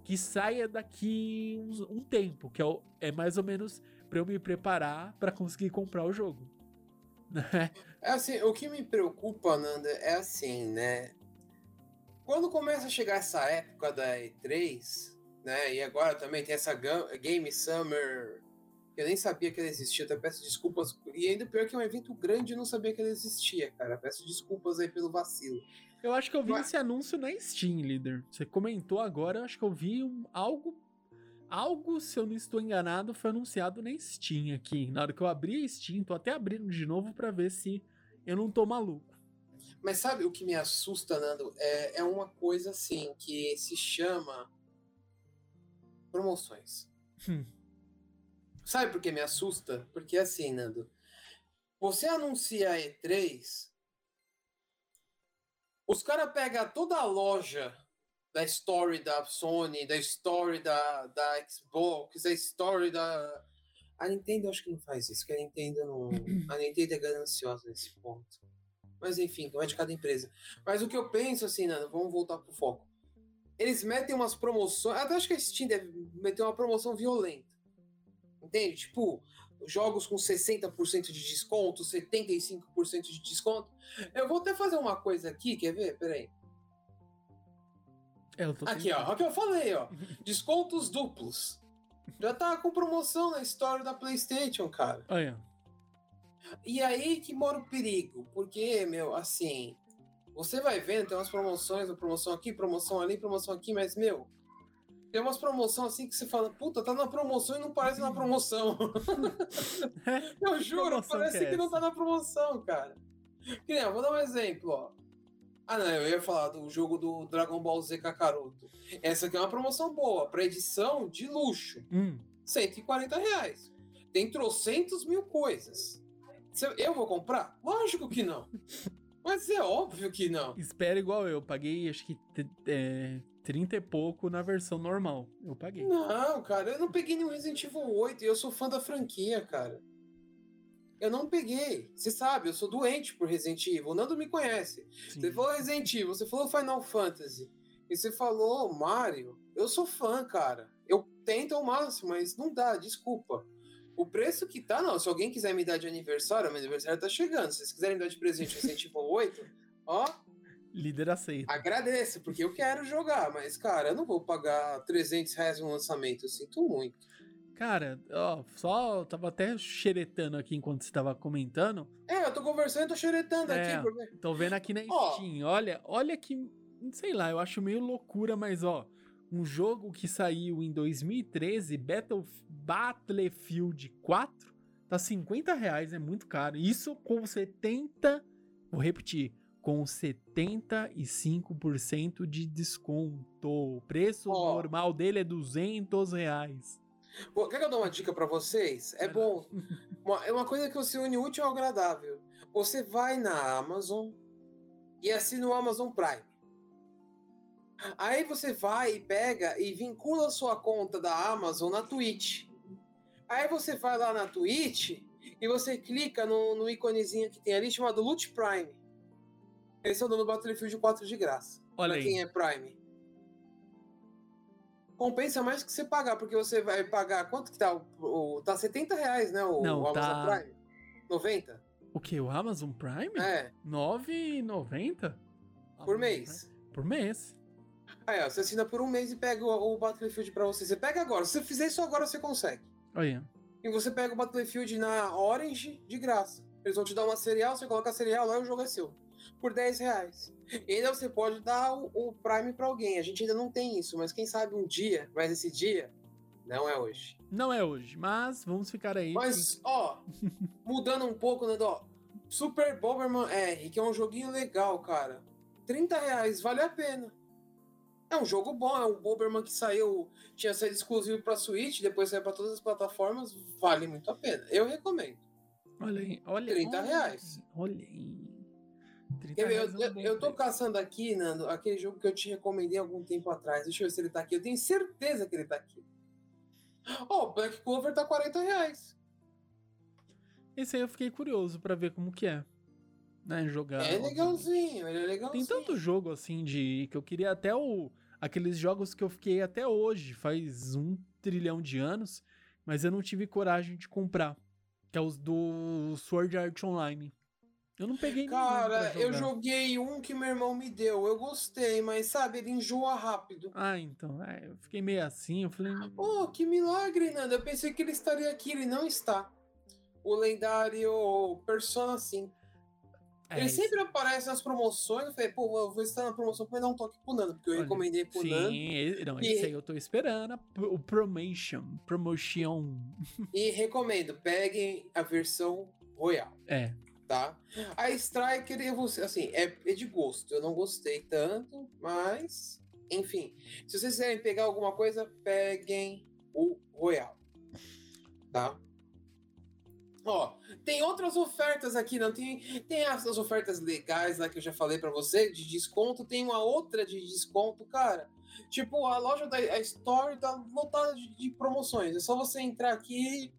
Speaker 2: que saia daqui uns- um tempo, que é, é mais ou menos pra eu me preparar pra conseguir comprar o jogo. Né?
Speaker 3: É assim, o que me preocupa, Nanda, é assim, né? Quando começa a chegar essa época da E3, né? E agora também tem essa Ga- Game Summer. que Eu nem sabia que ela existia, até peço desculpas. E ainda pior que é um evento grande eu não sabia que ela existia, cara. Peço desculpas aí pelo vacilo.
Speaker 2: Eu acho que eu vi
Speaker 3: Mas-
Speaker 2: esse anúncio na Steam, líder. Você comentou agora, eu acho que eu vi um- algo. Algo, se eu não estou enganado, foi anunciado na Steam aqui. Na hora que eu abri a Steam, tô até abrindo de novo pra ver se eu não tô maluco.
Speaker 3: Mas sabe o que me assusta, Nando? É, é uma coisa assim que se chama promoções.
Speaker 2: Hum.
Speaker 3: Sabe por que me assusta? Porque assim, Nando, você anuncia a E3, os caras pegam toda a loja da story da Sony, da story da, da Xbox, da story da. A Nintendo acho que não faz isso, que a Nintendo não. A Nintendo é gananciosa nesse ponto. Mas enfim, vai de cada empresa. Mas o que eu penso assim, Nando, vamos voltar pro foco. Eles metem umas promoções. Até acho que a Steam deve meter uma promoção violenta. Entende? Tipo, jogos com 60% de desconto, 75% de desconto. Eu vou até fazer uma coisa aqui, quer ver? Peraí.
Speaker 2: É, tô
Speaker 3: Aqui, ó. Aqui eu falei, ó. Descontos duplos. Já tá com promoção na história da PlayStation, cara.
Speaker 2: Olha,
Speaker 3: E aí que mora o perigo, porque, meu, assim, você vai vendo, tem umas promoções, uma promoção aqui, promoção ali, promoção aqui, mas, meu, Tem umas promoções assim que você fala, puta, tá na promoção e não parece na promoção. eu juro, parece
Speaker 2: que é
Speaker 3: que, não tá na promoção, cara. Que vou dar um exemplo, ó. Ah, não, eu ia falar do jogo do Dragon Ball Z Kakaroto. Essa aqui é uma promoção boa, pra edição de luxo.
Speaker 2: Hum,
Speaker 3: 140 reais. Tem trocentos mil coisas. Eu- vou comprar? Lógico que não. Mas é óbvio que não.
Speaker 2: espera igual eu. Paguei acho que é, 30 e pouco na versão normal. Eu paguei.
Speaker 3: Não, cara, eu não peguei nenhum Resident Evil 8 e eu sou fã da franquia, cara. Eu não peguei. Você sabe, eu sou doente por Resident Evil. O Nando me conhece.
Speaker 2: Sim.
Speaker 3: Você falou Resident Evil, você falou Final Fantasy. E você falou Mario. Eu sou fã, cara. Eu tento ao máximo, mas não dá, desculpa. O preço que tá, não. Se alguém quiser me dar de aniversário, meu aniversário tá chegando. Se vocês quiserem me dar de presente Resident Evil 8, ó,
Speaker 2: Líder aceita.
Speaker 3: agradeço, porque eu quero jogar. Mas, cara, eu não vou pagar 300 reais no lançamento. Eu sinto muito.
Speaker 2: Cara, ó, só tava até xeretando aqui enquanto você tava comentando.
Speaker 3: É, eu tô conversando e tô xeretando
Speaker 2: É.
Speaker 3: aqui. Porque...
Speaker 2: Tô vendo aqui na. Steam. Olha, olha que. Sei lá, eu acho meio loucura, mas ó. Um jogo que saiu em 2013, Battle, Battlefield 4, tá 50 reais, é muito caro. Isso com 70. Vou repetir. Com 75% de desconto. O preço
Speaker 3: Ó.
Speaker 2: normal dele é 200 reais.
Speaker 3: Pô, quer que eu dou uma dica pra vocês? É bom. Uma, é uma coisa que você une útil ao agradável. Você vai na Amazon e assina o Amazon Prime. Aí você vai e pega e vincula a sua conta da Amazon na Twitch. Aí você vai lá na Twitch e você clica no, no íconezinho que tem ali chamado Loot Prime. Eles estão dando Battlefield 4 de graça.
Speaker 2: Olha
Speaker 3: pra
Speaker 2: aí.
Speaker 3: quem é Prime. Compensa mais que você pagar, porque você vai pagar. Quanto que tá? O, o- tá 70 reais, né? O,
Speaker 2: Não,
Speaker 3: o Amazon
Speaker 2: tá-
Speaker 3: Prime? 90?
Speaker 2: O que? O Amazon Prime?
Speaker 3: É,
Speaker 2: 9,90?
Speaker 3: por mês.
Speaker 2: Por mês.
Speaker 3: Aí, ó, você assina por um mês e pega o, o Battlefield pra você. Você pega agora. Se você fizer isso agora, você consegue.
Speaker 2: Olha.
Speaker 3: E você pega o Battlefield na Orange de graça. Eles vão te dar uma cereal, você coloca a cereal lá e o jogo é seu. Por 10 reais. E ainda você pode dar o, o Prime pra alguém. A gente ainda não tem isso, mas quem sabe um dia, mas esse dia não é hoje.
Speaker 2: Não é hoje, mas vamos ficar aí.
Speaker 3: Mas, ó, mudando um pouco, né, ó, Super Bomberman R, que é um joguinho legal, cara. 30 reais, vale a pena. É um jogo bom, é um Bomberman que saiu, tinha saído exclusivo pra Switch, depois saiu pra todas as plataformas, vale muito a pena. Eu recomendo.
Speaker 2: Olha aí, olha
Speaker 3: 30
Speaker 2: olha
Speaker 3: reais.
Speaker 2: Olha aí.
Speaker 3: Eu,
Speaker 2: um
Speaker 3: eu,
Speaker 2: bom
Speaker 3: eu tô caçando aqui, Nando, aquele jogo que eu te recomendei algum tempo atrás. Deixa eu ver se ele tá aqui. Eu tenho certeza que ele tá aqui. Ó, o Black Clover tá 40 reais.
Speaker 2: Esse aí eu fiquei curioso pra ver como que é. Né, jogar.
Speaker 3: É legalzinho, ele é legalzinho.
Speaker 2: Tem tanto jogo assim de. que eu queria até o. Aqueles jogos que eu fiquei até hoje, faz um trilhão de anos, mas eu não tive coragem de comprar. Que é os do Sword Art Online. Eu não peguei
Speaker 3: Cara, eu joguei um que meu irmão me deu. Eu gostei, mas sabe, ele enjoa rápido.
Speaker 2: Ah, então. É, eu fiquei meio assim, eu falei.
Speaker 3: Oh, que milagre, Nando. Eu pensei que ele estaria aqui, ele não está. O lendário Persona 5.
Speaker 2: é,
Speaker 3: ele
Speaker 2: isso-
Speaker 3: sempre aparece nas promoções. Eu falei, pô, eu vou estar na promoção pra dar um toque pro Nando, porque eu
Speaker 2: Olha,
Speaker 3: recomendei pro
Speaker 2: Sim,
Speaker 3: Nando.
Speaker 2: e- não,
Speaker 3: E-
Speaker 2: esse aí eu tô esperando. O Promotion. Promotion.
Speaker 3: E recomendo, peguem a versão Royal,
Speaker 2: É.
Speaker 3: tá? A Striker, eu vou, assim, é, é de gosto. Eu não gostei tanto, mas. Enfim, se vocês quiserem pegar alguma coisa, peguem o Royal, tá? Ó, tem outras ofertas aqui, não tem, tem essas ofertas legais lá que eu já falei pra você de desconto, tem uma outra de desconto, cara. Tipo, a loja da a Store tá lotada de, de promoções. É só você entrar aqui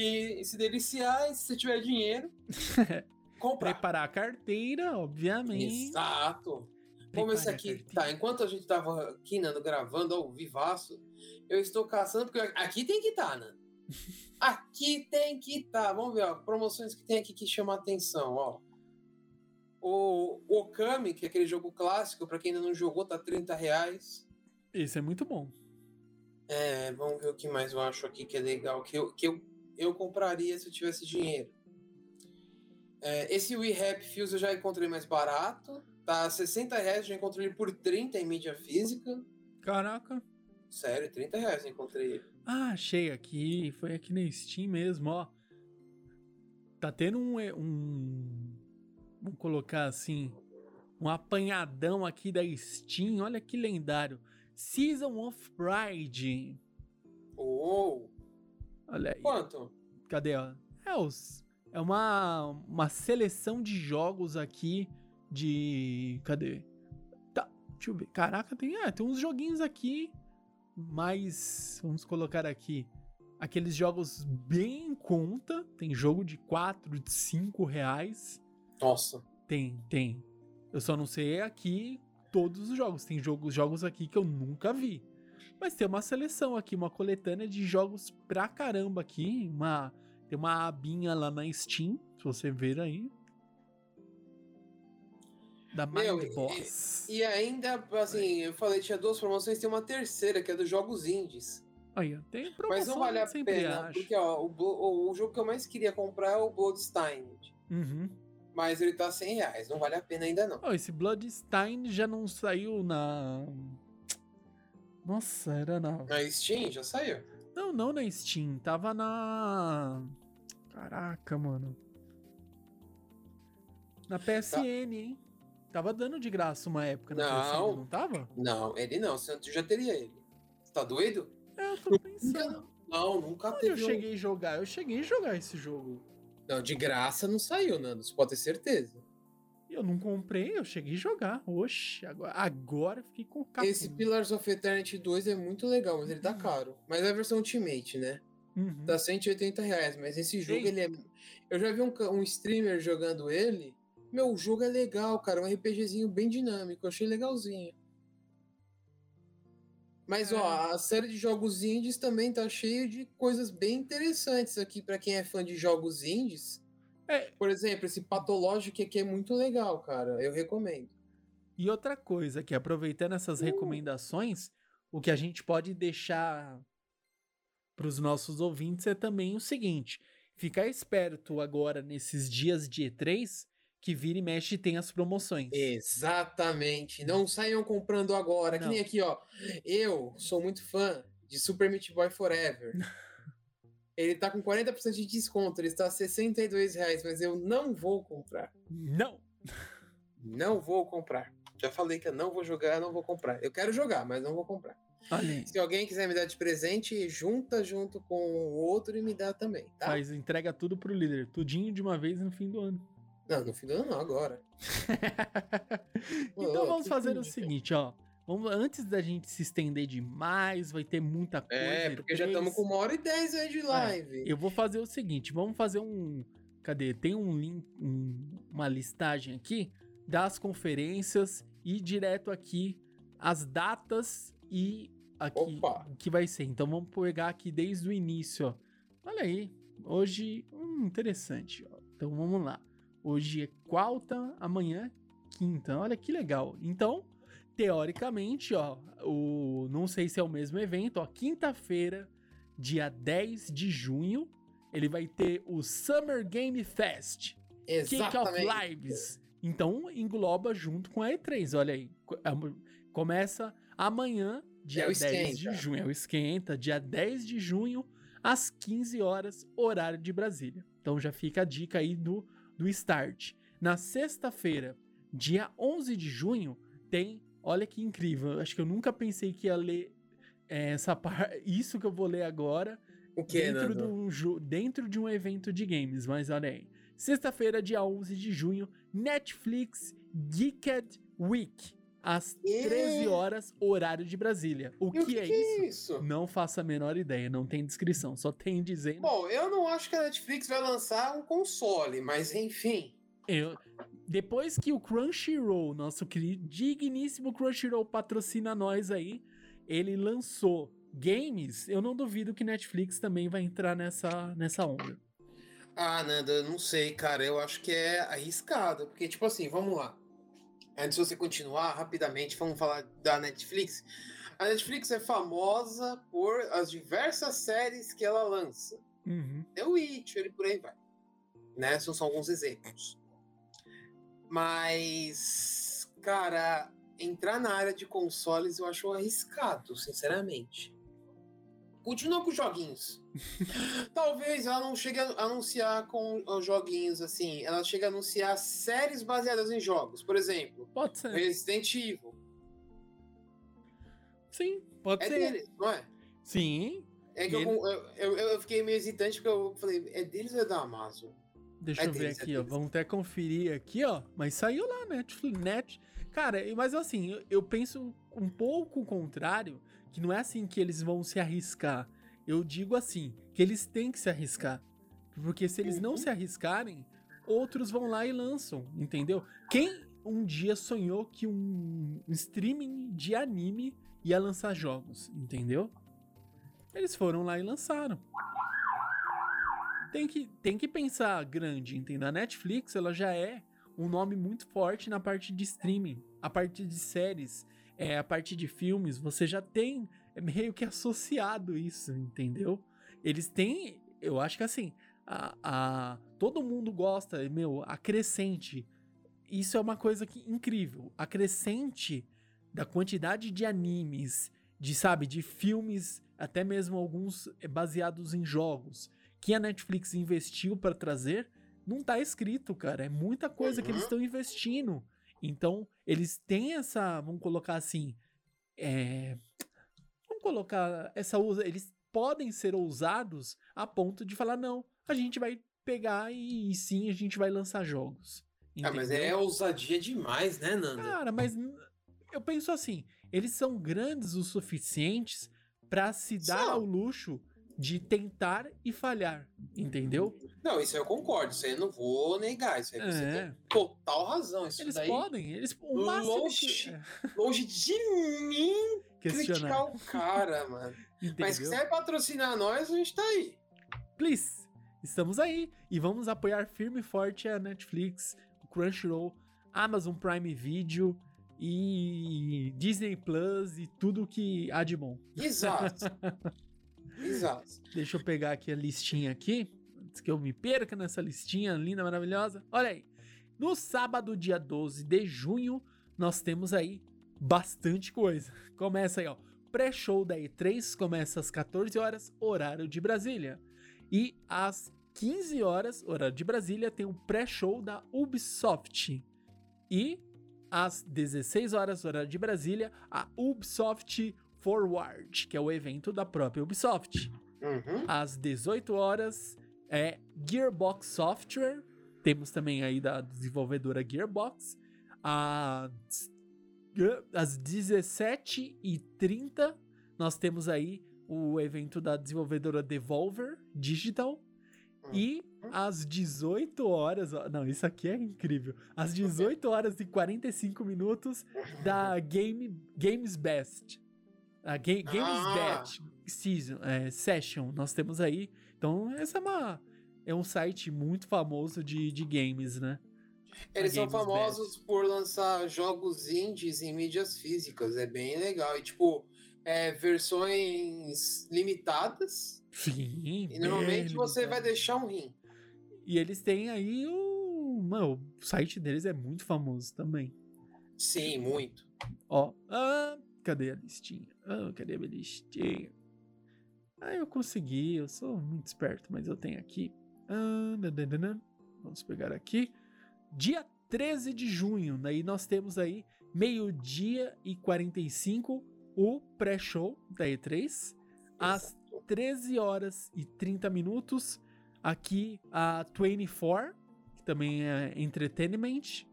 Speaker 3: e, se deliciar, e se você tiver dinheiro, comprar.
Speaker 2: Preparar a carteira, obviamente.
Speaker 3: Exato. Como esse aqui, tá? Enquanto a gente tava aqui, Nando, gravando ao vivaço, eu estou caçando, porque aqui tem que estar, Nando. Aqui tem que estar. Vamos ver, ó, promoções que tem aqui que chamam a atenção, ó. O Okami, que é aquele jogo clássico, pra quem ainda não jogou, tá 30 reais.
Speaker 2: Esse é muito bom.
Speaker 3: É, vamos ver o que mais eu acho aqui que é legal, que eu, que eu, eu compraria se eu tivesse dinheiro. É, esse We Happy Fuse eu já encontrei mais barato, tá 60 reais, já encontrei ele por 30 em mídia física.
Speaker 2: Caraca.
Speaker 3: Sério, 30 reais eu encontrei ele.
Speaker 2: Ah, achei aqui. Foi aqui na Steam mesmo, ó. Tá tendo um. eh, um vamos colocar assim. Um apanhadão aqui da Steam. Olha que lendário. Season of Pride.
Speaker 3: Oh,
Speaker 2: Olha aí.
Speaker 3: quanto?
Speaker 2: Cadê, ó? É, os, é uma, uma seleção de jogos aqui de. Cadê? Tá, deixa eu ver. Caraca, tem, é, tem uns joguinhos aqui, mas vamos colocar aqui aqueles jogos bem em conta. Tem jogo de 4, de 5 reais.
Speaker 3: Nossa.
Speaker 2: Tem, tem. Eu só não sei aqui todos os jogos. Tem jogos, jogos aqui que eu nunca vi. Mas tem uma seleção aqui, uma coletânea de jogos pra caramba aqui. Uma, tem uma abinha lá na Steam, se você ver aí. Da
Speaker 3: Meu,
Speaker 2: Mind
Speaker 3: e-
Speaker 2: Boss.
Speaker 3: E ainda, assim, eu falei, tinha duas promoções, tem uma terceira, que é dos jogos indies.
Speaker 2: Aí, tem promoção,
Speaker 3: Mas não vale a pena,
Speaker 2: acho.
Speaker 3: porque ó, o, o, jogo que eu mais queria comprar é o Bloodstained.
Speaker 2: Uhum.
Speaker 3: Mas ele tá 100 reais, não vale a pena ainda não.
Speaker 2: Ó, esse Bloodstein já não saiu na... Nossa, era na...
Speaker 3: Na Steam já saiu.
Speaker 2: Não, não na Steam. Tava na. Caraca, mano. Na PSN, hein? Tava dando de graça uma época na
Speaker 3: Não.
Speaker 2: PSN, não tava?
Speaker 3: Não, ele não, tu já teria ele. Você tá doido?
Speaker 2: É, eu tô pensando.
Speaker 3: Não, nunca
Speaker 2: Onde eu
Speaker 3: teve um-
Speaker 2: cheguei a jogar? Eu cheguei a jogar esse jogo.
Speaker 3: Não, de graça não saiu, Nando, você pode ter certeza.
Speaker 2: Eu não comprei, eu cheguei a jogar. Oxe, agora, agora fiquei com o
Speaker 3: Esse Pillars of Eternity 2 é muito legal, mas ele tá
Speaker 2: Uhum.
Speaker 3: caro. Mas é a versão Ultimate, né?
Speaker 2: Uhum.
Speaker 3: Tá 180 reais, mas esse jogo,
Speaker 2: Ei.
Speaker 3: ele é... Eu já vi um, um streamer jogando ele. Meu, o jogo é legal, cara. Um RPGzinho bem dinâmico. Eu achei legalzinho. Mas, ó,
Speaker 2: É.
Speaker 3: a série de jogos indies também tá cheio de coisas bem interessantes aqui pra quem é fã de jogos indies.
Speaker 2: É.
Speaker 3: Por exemplo, esse Pathologic aqui é muito legal, cara. Eu recomendo.
Speaker 2: E outra coisa, que aproveitando essas
Speaker 3: Uh.
Speaker 2: recomendações, o que a gente pode deixar para os nossos ouvintes é também o seguinte: ficar esperto agora nesses dias de E3, que vira e mexe tem as promoções.
Speaker 3: Exatamente. Não saiam comprando agora. Que
Speaker 2: Não.
Speaker 3: nem aqui, ó. Eu sou muito fã de Super Meat Boy Forever. Ele tá com 40% de desconto. Ele está a 62 reais, mas eu não vou comprar.
Speaker 2: Não!
Speaker 3: Não vou comprar. Já falei que eu não vou jogar, não vou comprar. Eu quero jogar, mas não vou comprar.
Speaker 2: Olha.
Speaker 3: Se alguém quiser me dar de presente, junta junto com o outro e me dá também, tá?
Speaker 2: Faz, entrega tudo pro líder, tudinho de uma vez no fim do ano.
Speaker 3: Não, no fim do ano não, agora.
Speaker 2: então vamos fazer o seguinte, ó. Vamos, antes da gente se estender demais, vai ter muita coisa.
Speaker 3: É, porque já
Speaker 2: E3.
Speaker 3: estamos com uma hora e dez aí de live.
Speaker 2: Eu vou fazer o seguinte, vamos fazer um. Cadê? Tem um link, um- uma listagem aqui das conferências e direto aqui as datas e aqui
Speaker 3: Opa.
Speaker 2: o que vai ser. Então vamos pegar aqui desde o início, ó. Olha aí, hoje, hum, interessante. ó. Então vamos lá. Hoje é quarta, amanhã é quinta. Olha que legal. Então, teoricamente, ó, o não sei se é o mesmo evento, ó, quinta-feira, dia 10 de junho, ele vai ter o Summer Game Fest. Kick of
Speaker 3: Exatamente.
Speaker 2: Lives. Então engloba junto com a E3, olha aí. É Começa amanhã, dia
Speaker 3: É o
Speaker 2: 10 de
Speaker 3: esquenta.
Speaker 2: junho. É o esquenta, dia 10 de junho, às 15 horas, horário de Brasília. Então já fica a dica aí do, do start. Na sexta-feira, dia 11 de junho, tem. Olha que incrível. Acho que eu nunca pensei que ia ler eh, essa parte. Isso que eu vou ler agora
Speaker 3: O que,
Speaker 2: dentro, de um jo- dentro de um evento de games, mas olha aí. Sexta-feira, dia 11 de junho, Netflix Geeked Week, às
Speaker 3: E-
Speaker 2: 13 horas, horário de Brasília. O que,
Speaker 3: o que,
Speaker 2: é
Speaker 3: que
Speaker 2: isso?
Speaker 3: é isso?
Speaker 2: Não faço a menor ideia, não tem descrição, só tem dizendo.
Speaker 3: Bom, eu não acho que a Netflix vai lançar um console, mas enfim.
Speaker 2: Eu- depois que o Crunchyroll, nosso querido, digníssimo Crunchyroll patrocina nós aí, ele lançou games, eu não duvido que Netflix também vai entrar nessa, nessa onda.
Speaker 3: Ah, Nanda, eu não sei, cara. Eu acho que é arriscado. Porque, tipo assim, vamos lá. Antes de você continuar, rapidamente, vamos falar da Netflix. A Netflix é famosa por as diversas séries que ela lança.
Speaker 2: Uhum.
Speaker 3: The Witcher e por aí vai. Né? São só alguns exemplos. Mas, cara, entrar na área de consoles eu acho arriscado, sinceramente. Continua com os joguinhos. Talvez ela não chegue a anunciar com os joguinhos assim. Ela chega a anunciar séries baseadas em jogos. Por exemplo,
Speaker 2: Pode ser.
Speaker 3: Resident Evil.
Speaker 2: Sim, pode
Speaker 3: É
Speaker 2: ser.
Speaker 3: deles, não é?
Speaker 2: Sim.
Speaker 3: É que eu, eu, eu, eu fiquei meio hesitante porque eu falei, é deles ou é da Amazon?
Speaker 2: Deixa
Speaker 3: É
Speaker 2: eu ver
Speaker 3: deles, é
Speaker 2: aqui, ó. Vamos até conferir aqui, ó. Mas saiu lá, Netflix, net. Cara, mas assim, eu, eu penso um pouco o contrário, que não é assim que eles vão se arriscar. Eu digo assim, que eles têm que se arriscar. Porque se eles não
Speaker 3: Uhum.
Speaker 2: se arriscarem, outros vão lá e lançam, entendeu? Quem um dia sonhou que um streaming de anime ia lançar jogos, entendeu? Eles foram lá e lançaram. Tem que, tem que pensar grande, entendeu? A Netflix, ela já é um nome muito forte na parte de streaming, a parte de séries, é, a parte de filmes, você já tem meio que associado isso, entendeu? Eles têm, eu acho que assim, a, a- todo mundo gosta, meu, a crescente. Isso é uma coisa que incrível. A crescente da quantidade de animes, de sabe, de filmes, até mesmo alguns eh, baseados em jogos, que a Netflix investiu para trazer, não tá escrito, cara. É muita coisa que eles
Speaker 3: Uhum.
Speaker 2: estão investindo. Então, eles têm essa, vamos colocar assim, é, vamos colocar essa eles podem ser ousados a ponto de falar não, a gente vai pegar e, e sim a gente vai lançar jogos.
Speaker 3: Ah, mas
Speaker 2: entendeu?
Speaker 3: é ousadia demais, né, Nando?
Speaker 2: Cara, mas eu penso assim, eles são grandes o suficientes pra se dar ao luxo de tentar e falhar, entendeu?
Speaker 3: Não, isso aí eu concordo, isso aí eu não vou negar, isso aí você
Speaker 2: É.
Speaker 3: tem total razão. Isso
Speaker 2: Eles
Speaker 3: daí,
Speaker 2: podem, eles o máximo que,
Speaker 3: Longe.
Speaker 2: é,
Speaker 3: longe de mim criticar o cara, mano. Mas se quiser patrocinar nós, a gente tá aí.
Speaker 2: Please, estamos aí e vamos apoiar firme e forte a Netflix, o Crunchyroll, Amazon Prime Video e Disney Plus e tudo que há de bom.
Speaker 3: Exato. Exato.
Speaker 2: Deixa eu pegar aqui a listinha aqui, antes que eu me perca nessa listinha linda, maravilhosa. Olha aí. No sábado, dia 12 de junho, nós temos aí bastante coisa. Começa aí, ó. Pré-show da E3 começa às 14 horas, horário de Brasília. E às 15 horas, horário de Brasília, tem o pré-show da Ubisoft. E às 16 horas, horário de Brasília, a Ubisoft Forward, que é o evento da própria Ubisoft.
Speaker 3: Uhum.
Speaker 2: Às 18 horas é Gearbox Software. Temos também aí da desenvolvedora Gearbox. Às, às 17h30 nós temos aí o evento da desenvolvedora Devolver Digital. E às 18 horas, não, isso aqui é incrível. Às 18 horas e 45 minutos da Game Games Best. A Ga Games
Speaker 3: Ah.
Speaker 2: Season, é, Session, nós temos aí. Então, essa é uma é um site muito famoso de, de games, né?
Speaker 3: Eles são famosos por lançar jogos indies em mídias físicas. É bem legal. E, tipo, é, versões limitadas.
Speaker 2: Sim.
Speaker 3: E normalmente você vai deixar um rim.
Speaker 2: E eles têm aí o. Mano, o site deles é muito famoso também.
Speaker 3: Sim, muito.
Speaker 2: Ó. Ah, cadê a listinha? Ah, cadê a minha listinha? Ah, eu consegui, eu sou muito esperto, mas eu tenho aqui. Ah, nananana. Vamos pegar aqui. Dia 13 de junho, daí nós temos aí meio-dia e 45 o pré-show da E3. Às 13 horas e 30 minutos, aqui a 24, que também é Entertainment.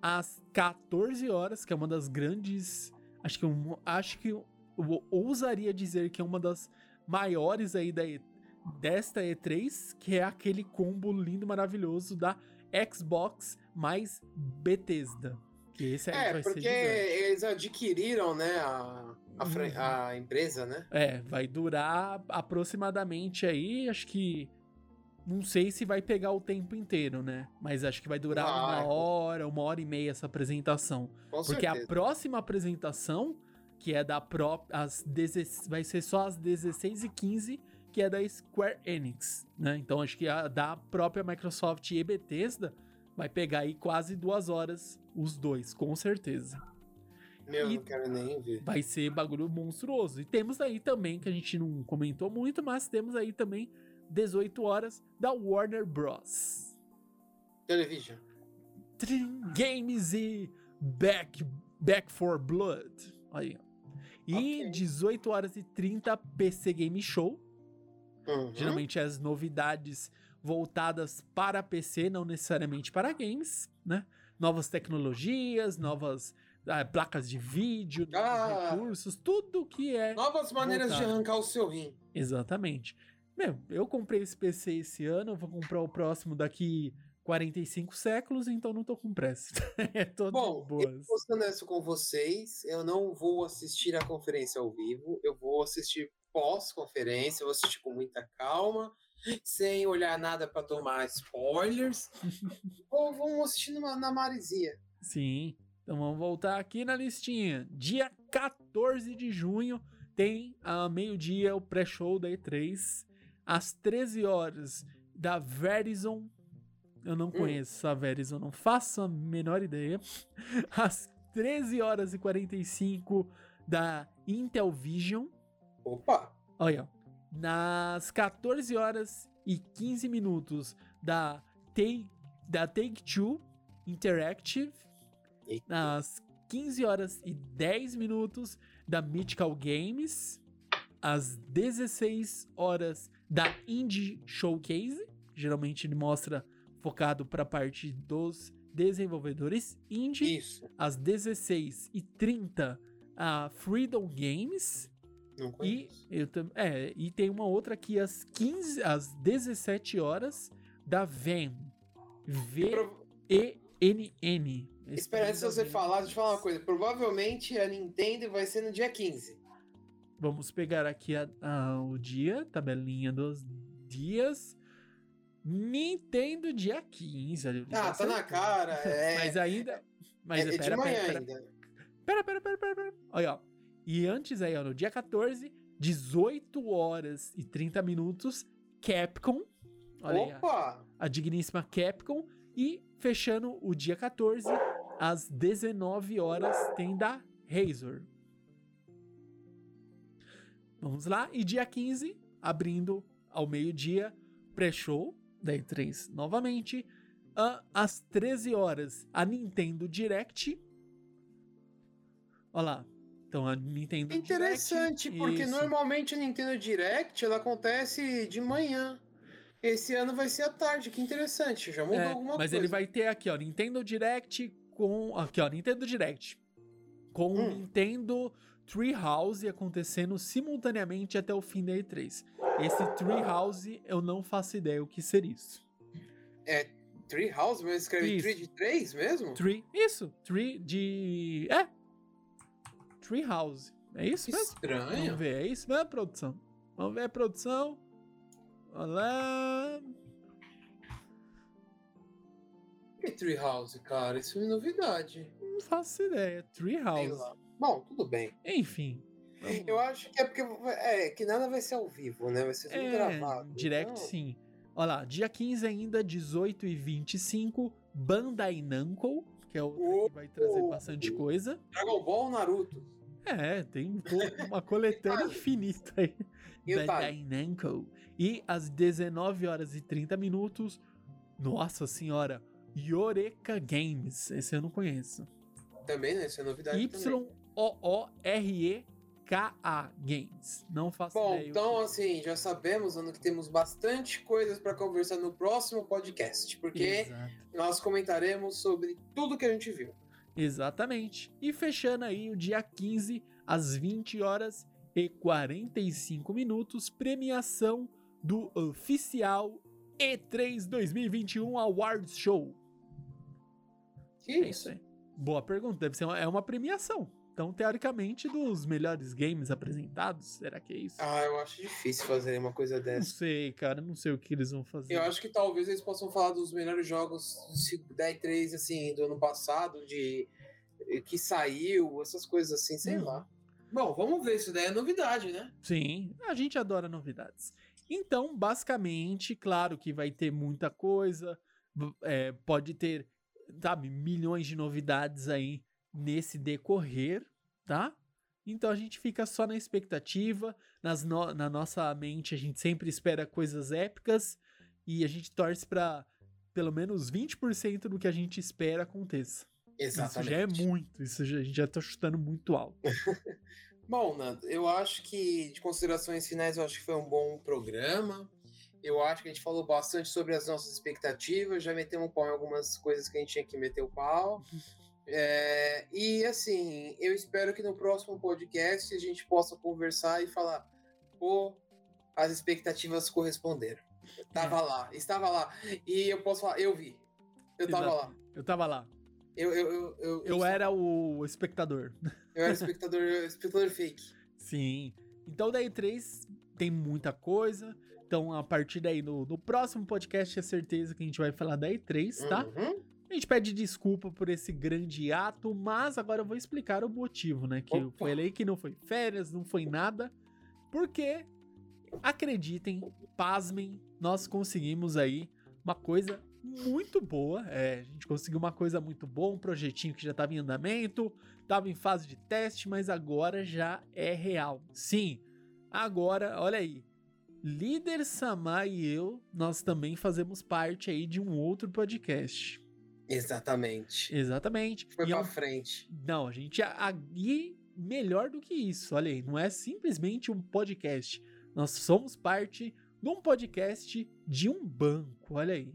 Speaker 2: Às 14 horas, que é uma das grandes. Acho que eu, acho que eu, ousaria dizer que é uma das maiores aí da E- desta E3, que é aquele combo lindo, maravilhoso da Xbox mais Bethesda. Que esse
Speaker 3: É,
Speaker 2: vai
Speaker 3: porque eles adquiriram, né, a, a,
Speaker 2: Uhum.
Speaker 3: a empresa, né?
Speaker 2: É, vai durar aproximadamente aí, acho que. Não sei se vai pegar o tempo inteiro, né? Mas acho que vai durar
Speaker 3: Vai.
Speaker 2: uma hora, uma hora e meia essa apresentação. Porque a
Speaker 3: certeza.
Speaker 2: próxima apresentação, que é da própria. As 16 vai ser só às 16h15, que é da Square Enix, né? Então acho que a da própria Microsoft e Bethesda vai pegar aí quase duas horas, os dois, com certeza.
Speaker 3: Meu,
Speaker 2: E-
Speaker 3: não quero nem ver.
Speaker 2: Vai ser bagulho monstruoso. E temos aí também, que a gente não comentou muito, mas temos aí também 18 horas da Warner Bros.
Speaker 3: Television.
Speaker 2: Trin Games e Back, Back for Blood. Aí. E
Speaker 3: Ok.
Speaker 2: 18 horas e 30 PC Game Show.
Speaker 3: Uhum.
Speaker 2: Geralmente as novidades voltadas para PC, não necessariamente para games, né? Novas tecnologias, novas ah, placas de vídeo, novos
Speaker 3: Ah.
Speaker 2: recursos, tudo que é.
Speaker 3: Novas maneiras de
Speaker 2: Voltado.
Speaker 3: arrancar o seu rim.
Speaker 2: Exatamente. Meu, eu comprei esse PC esse ano, eu vou comprar o próximo daqui 45 séculos, então não tô com pressa. é todo
Speaker 3: Bom, eu
Speaker 2: boas.
Speaker 3: vou ser honesto com vocês, eu não vou assistir a conferência ao vivo, eu vou assistir pós-conferência, eu vou assistir com muita calma, sem olhar nada para tomar spoilers. Ou vamos assistir numa- na Marizia.
Speaker 2: Sim. Então vamos voltar aqui na listinha. Dia 14 de junho tem a meio-dia o pré-show da E3. Às 13 horas da Verizon. Eu não conheço a Verizon, não faço a menor ideia. Às 13 horas e 45 da Intel Vision.
Speaker 3: Opa!
Speaker 2: Olha, nas 14 horas e 15 minutos da Take, da Take Two Interactive,
Speaker 3: Eita.
Speaker 2: nas 15 horas e 10 minutos da Mythical Games, às 16 horas da Indie Showcase, geralmente ele mostra focado para a parte dos desenvolvedores indie,
Speaker 3: Isso.
Speaker 2: às 16 e 30 a Freedom Games,
Speaker 3: Não
Speaker 2: e, eu é, e tem uma outra aqui às 15, às 17 horas da VEN. V-E-N-N.
Speaker 3: Espera, antes de você falar, deixa eu falar uma coisa. Provavelmente a Nintendo vai ser no dia 15.
Speaker 2: Vamos pegar aqui a- a- o dia, tabelinha dos dias. Nintendo dia 15. olha, eu já
Speaker 3: Ah, tá na
Speaker 2: acertei.
Speaker 3: cara. É,
Speaker 2: Mas ainda. Mas
Speaker 3: é, é
Speaker 2: pera, pera, pera. Pera, pera, pera, pera, pera. Olha, ó. E antes aí, ó, no dia 14, 18 horas e 30 minutos, Capcom. Olha aí, ó.
Speaker 3: Opa!
Speaker 2: a digníssima Capcom. E fechando o dia 14, às 19 horas, tem da Razor. Vamos lá. E dia 15, abrindo ao meio-dia, pré-show da E3 novamente. Às 13 horas, a Nintendo Direct. Olha lá. Então a Nintendo
Speaker 3: Interessante,
Speaker 2: Direct.
Speaker 3: porque
Speaker 2: isso.
Speaker 3: normalmente a Nintendo Direct ela acontece de manhã. Esse ano vai ser à tarde, que interessante. Já mudou
Speaker 2: É,
Speaker 3: alguma
Speaker 2: mas
Speaker 3: coisa.
Speaker 2: ele vai ter aqui, ó, Nintendo Direct com. Aqui, ó, Nintendo Direct. Com
Speaker 3: Hum.
Speaker 2: Nintendo Treehouse acontecendo simultaneamente até o fim da E3. Esse Treehouse eu não faço ideia o que seria isso.
Speaker 3: Treehouse, mas escreve. Tree de 3 mesmo?
Speaker 2: Tree. Isso, Tree de. É! Treehouse. É isso
Speaker 3: Que
Speaker 2: mesmo?
Speaker 3: estranho.
Speaker 2: Vamos ver, é isso mesmo, produção? Vamos ver a produção. Olá.
Speaker 3: Que Treehouse, cara? Isso é novidade.
Speaker 2: Não faço ideia.
Speaker 3: Sei
Speaker 2: Treehouse.
Speaker 3: Bom, tudo bem.
Speaker 2: Enfim. vamos
Speaker 3: Eu acho que é porque é, que nada vai ser ao vivo, né? Vai ser tudo
Speaker 2: É,
Speaker 3: gravado.
Speaker 2: direct
Speaker 3: então-
Speaker 2: sim. Olha lá, dia 15 ainda, 18 e 25, Bandai Namco, que é o que vai trazer bastante coisa.
Speaker 3: Dragon Ball Naruto.
Speaker 2: É, tem uma coletânea infinita aí.
Speaker 3: E
Speaker 2: Bandai Namco. E às 19 horas e 30 minutos, nossa senhora, Yoreka Games. Esse eu não conheço.
Speaker 3: Também, né? Isso é novidade também.
Speaker 2: Y-O-O-R-E-K-A Games. Não faço
Speaker 3: Bom,
Speaker 2: ideia. o
Speaker 3: então
Speaker 2: que-
Speaker 3: assim, já sabemos Ana, que temos bastante coisas para conversar no próximo podcast, porque
Speaker 2: Exato.
Speaker 3: nós comentaremos sobre tudo que a gente viu.
Speaker 2: Exatamente. E fechando aí o dia 15, às 20 horas e 45 minutos, premiação do oficial E3 2021 Awards Show.
Speaker 3: Que
Speaker 2: É isso aí. Boa pergunta. Deve ser uma, é uma premiação. Então, teoricamente, dos melhores games apresentados, será que é isso?
Speaker 3: Ah, eu acho difícil fazer uma coisa
Speaker 2: não
Speaker 3: dessa.
Speaker 2: sei, cara. Não sei o que eles vão fazer.
Speaker 3: Eu acho que talvez eles possam falar dos melhores jogos da E3, assim, do ano passado, de que saiu, essas coisas assim, sei
Speaker 2: Uhum.
Speaker 3: lá. Bom, vamos ver, isso daí é novidade, né?
Speaker 2: Sim, a gente adora novidades. Então, basicamente, claro que vai ter muita coisa, é, pode ter, sabe, milhões de novidades aí nesse decorrer, tá? Então a gente fica só na expectativa, nas no na nossa mente a gente sempre espera coisas épicas e a gente torce para pelo menos 20% do que a gente espera aconteça.
Speaker 3: Exatamente.
Speaker 2: Isso já é muito, isso já, a gente já tá chutando muito alto.
Speaker 3: Bom, Nando, eu acho que de considerações finais, eu acho que foi um bom programa. Eu acho que a gente falou bastante sobre as nossas expectativas, já metemos um pau em algumas coisas que a gente tinha que meter o pau. É, e assim, eu espero que no próximo podcast a gente possa conversar e falar, pô, as expectativas corresponderam. Tava lá, estava lá. E eu posso falar, eu vi. Eu tava
Speaker 2: Exato.
Speaker 3: lá.
Speaker 2: Eu tava lá.
Speaker 3: Eu, eu, eu, eu,
Speaker 2: Eu era o espectador.
Speaker 3: eu era espectador, espectador fake.
Speaker 2: Sim. Então da E3 tem muita coisa. Então a partir daí no, no próximo podcast é certeza que a gente vai falar da E3, tá?
Speaker 3: Uhum.
Speaker 2: A gente pede desculpa por esse grande ato, mas agora eu vou explicar o motivo, né? Que
Speaker 3: Opa.
Speaker 2: eu falei que não foi férias, não foi nada. Porque, acreditem, pasmem, nós conseguimos aí uma coisa muito boa. É, a gente conseguiu uma coisa muito boa, um projetinho que já estava em andamento, estava em fase de teste, mas agora já é real. Sim, agora, olha aí. Líder Samar e eu, nós também fazemos parte aí de um outro podcast.
Speaker 3: Exatamente.
Speaker 2: Exatamente.
Speaker 3: Foi
Speaker 2: E é
Speaker 3: pra
Speaker 2: um-
Speaker 3: frente.
Speaker 2: Não, a gente a- e melhor do que isso, olha aí, não é simplesmente um podcast. Nós somos parte de um podcast de um banco, olha aí.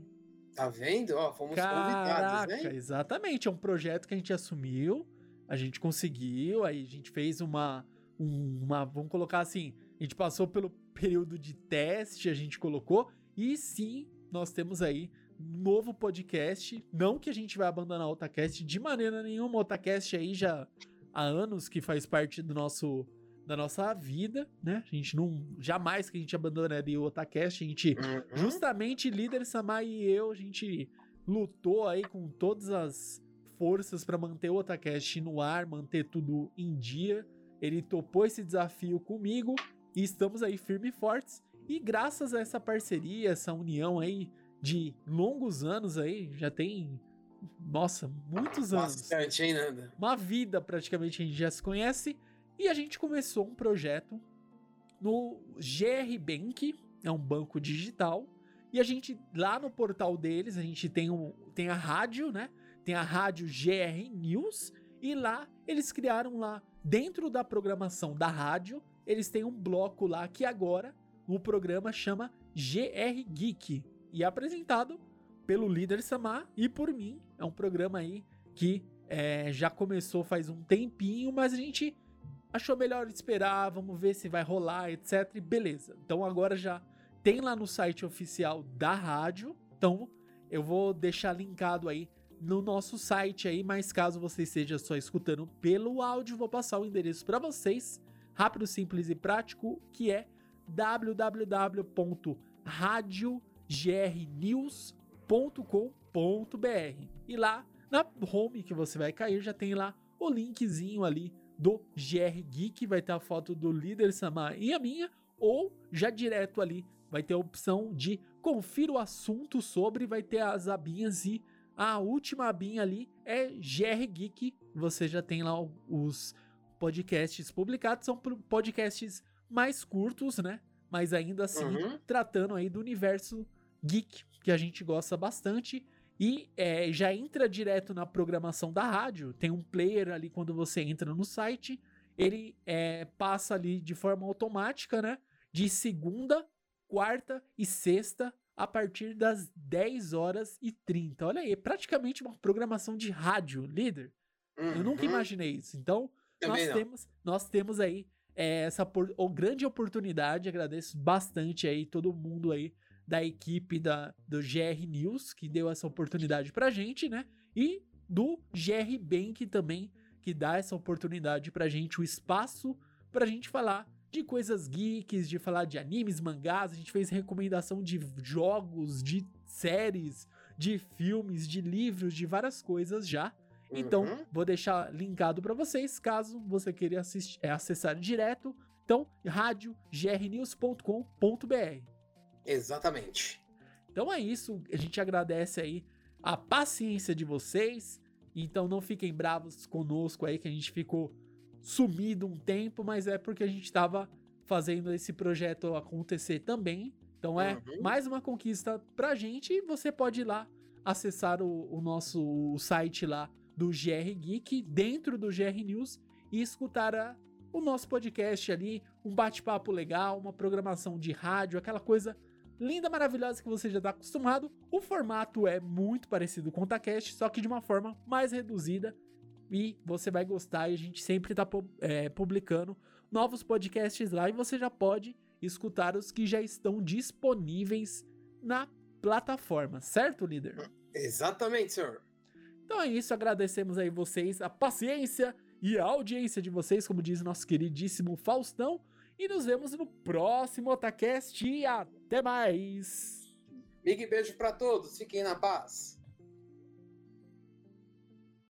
Speaker 3: Tá vendo? Ó, fomos
Speaker 2: Caraca,
Speaker 3: convidados, né?
Speaker 2: exatamente, é um projeto que a gente assumiu, a gente conseguiu, aí a gente fez uma, um- uma, vamos colocar assim, a gente passou pelo período de teste, a gente colocou, e sim, nós temos aí novo podcast, não que a gente vai abandonar o Otacast de maneira nenhuma, o Otacast aí já há anos que faz parte do nosso da nossa vida, né? A gente não jamais que a gente abandonaria o Otacast, a gente
Speaker 3: Uhum.
Speaker 2: Justamente líder Samar e eu, a gente lutou aí com todas as forças pra manter o Otacast no ar, manter tudo em dia. Ele topou esse desafio comigo e estamos aí firmes e fortes. E graças a essa parceria, essa união aí de longos anos aí, já tem, nossa, muitos anos.
Speaker 3: Bastante, hein, Nanda?
Speaker 2: uma vida praticamente a gente já se conhece. E a gente começou um projeto no GR Bank, é um banco digital, e a gente lá no portal deles, a gente tem, um, tem a rádio, né? Tem a rádio GR News. E lá eles criaram lá dentro da programação da rádio, eles têm um bloco lá que agora o programa chama GR Geek e apresentado pelo líder Samar e por mim. É um programa aí que é, já começou faz um tempinho, mas a gente achou melhor esperar, vamos ver se vai rolar, etc. E beleza. Então agora já tem lá no site oficial da rádio. Então eu vou deixar linkado aí no nosso site aí, mas caso você esteja só escutando pelo áudio, vou passar o endereço para vocês, rápido, simples e prático, que é www.radiogrnews.com.br. E lá na home que você vai cair já tem lá o linkzinho ali do GR Geek, vai ter a foto do líder Samar e a minha, ou já direto ali vai ter a opção de confira o assunto sobre, vai ter as abinhas e a última abinha ali é GR Geek. Você já tem lá os podcasts publicados, são podcasts mais curtos, né? Mas ainda assim,
Speaker 3: Uhum.
Speaker 2: tratando aí do universo geek, que a gente gosta bastante. E é, já entra direto na programação da rádio. Tem um player ali quando você entra no site. Ele é, passa ali de forma automática, né? De segunda, quarta e sexta, a partir das 10 horas e 30. Olha aí, é praticamente uma programação de rádio, líder. Eu nunca
Speaker 3: Uhum.
Speaker 2: imaginei isso. Então,
Speaker 3: Também
Speaker 2: nós
Speaker 3: não.
Speaker 2: temos, nós temos aí é, essa por, grande oportunidade. Agradeço bastante aí todo mundo aí da equipe da, do GR News que deu essa oportunidade pra gente, né? E do GR Bank também, que dá essa oportunidade pra gente, o espaço pra gente falar de coisas geeks, de falar de animes, mangás. A gente fez recomendação de jogos, de séries, de filmes, de livros, de várias coisas já. Então,
Speaker 3: Uhum.
Speaker 2: vou deixar linkado para vocês, caso você queira assistir, é, acessar direto. Então, radiogrnews.com.br.
Speaker 3: Exatamente.
Speaker 2: Então é isso, a gente agradece aí a paciência de vocês. Então não fiquem bravos conosco aí que a gente ficou sumido um tempo, mas é porque a gente tava fazendo esse projeto acontecer também. Então é
Speaker 3: Uhum.
Speaker 2: mais uma conquista pra gente e você pode ir lá acessar o, o nosso o site lá do GR Geek, dentro do GR News, e escutar a- o nosso podcast ali, um bate-papo legal, uma programação de rádio, aquela coisa linda, maravilhosa que você já tá acostumado. O formato é muito parecido com o Tacast, só que de uma forma mais reduzida. E você vai gostar, e a gente sempre tá pu- é, publicando novos podcasts lá e você já pode escutar os que já estão disponíveis na plataforma, certo, líder?
Speaker 3: Exatamente, senhor.
Speaker 2: Então é isso, agradecemos aí vocês, a paciência e a audiência de vocês, como diz nosso queridíssimo Faustão, e nos vemos no próximo Otacast e até mais!
Speaker 3: Big beijo pra todos. Fiquem na paz.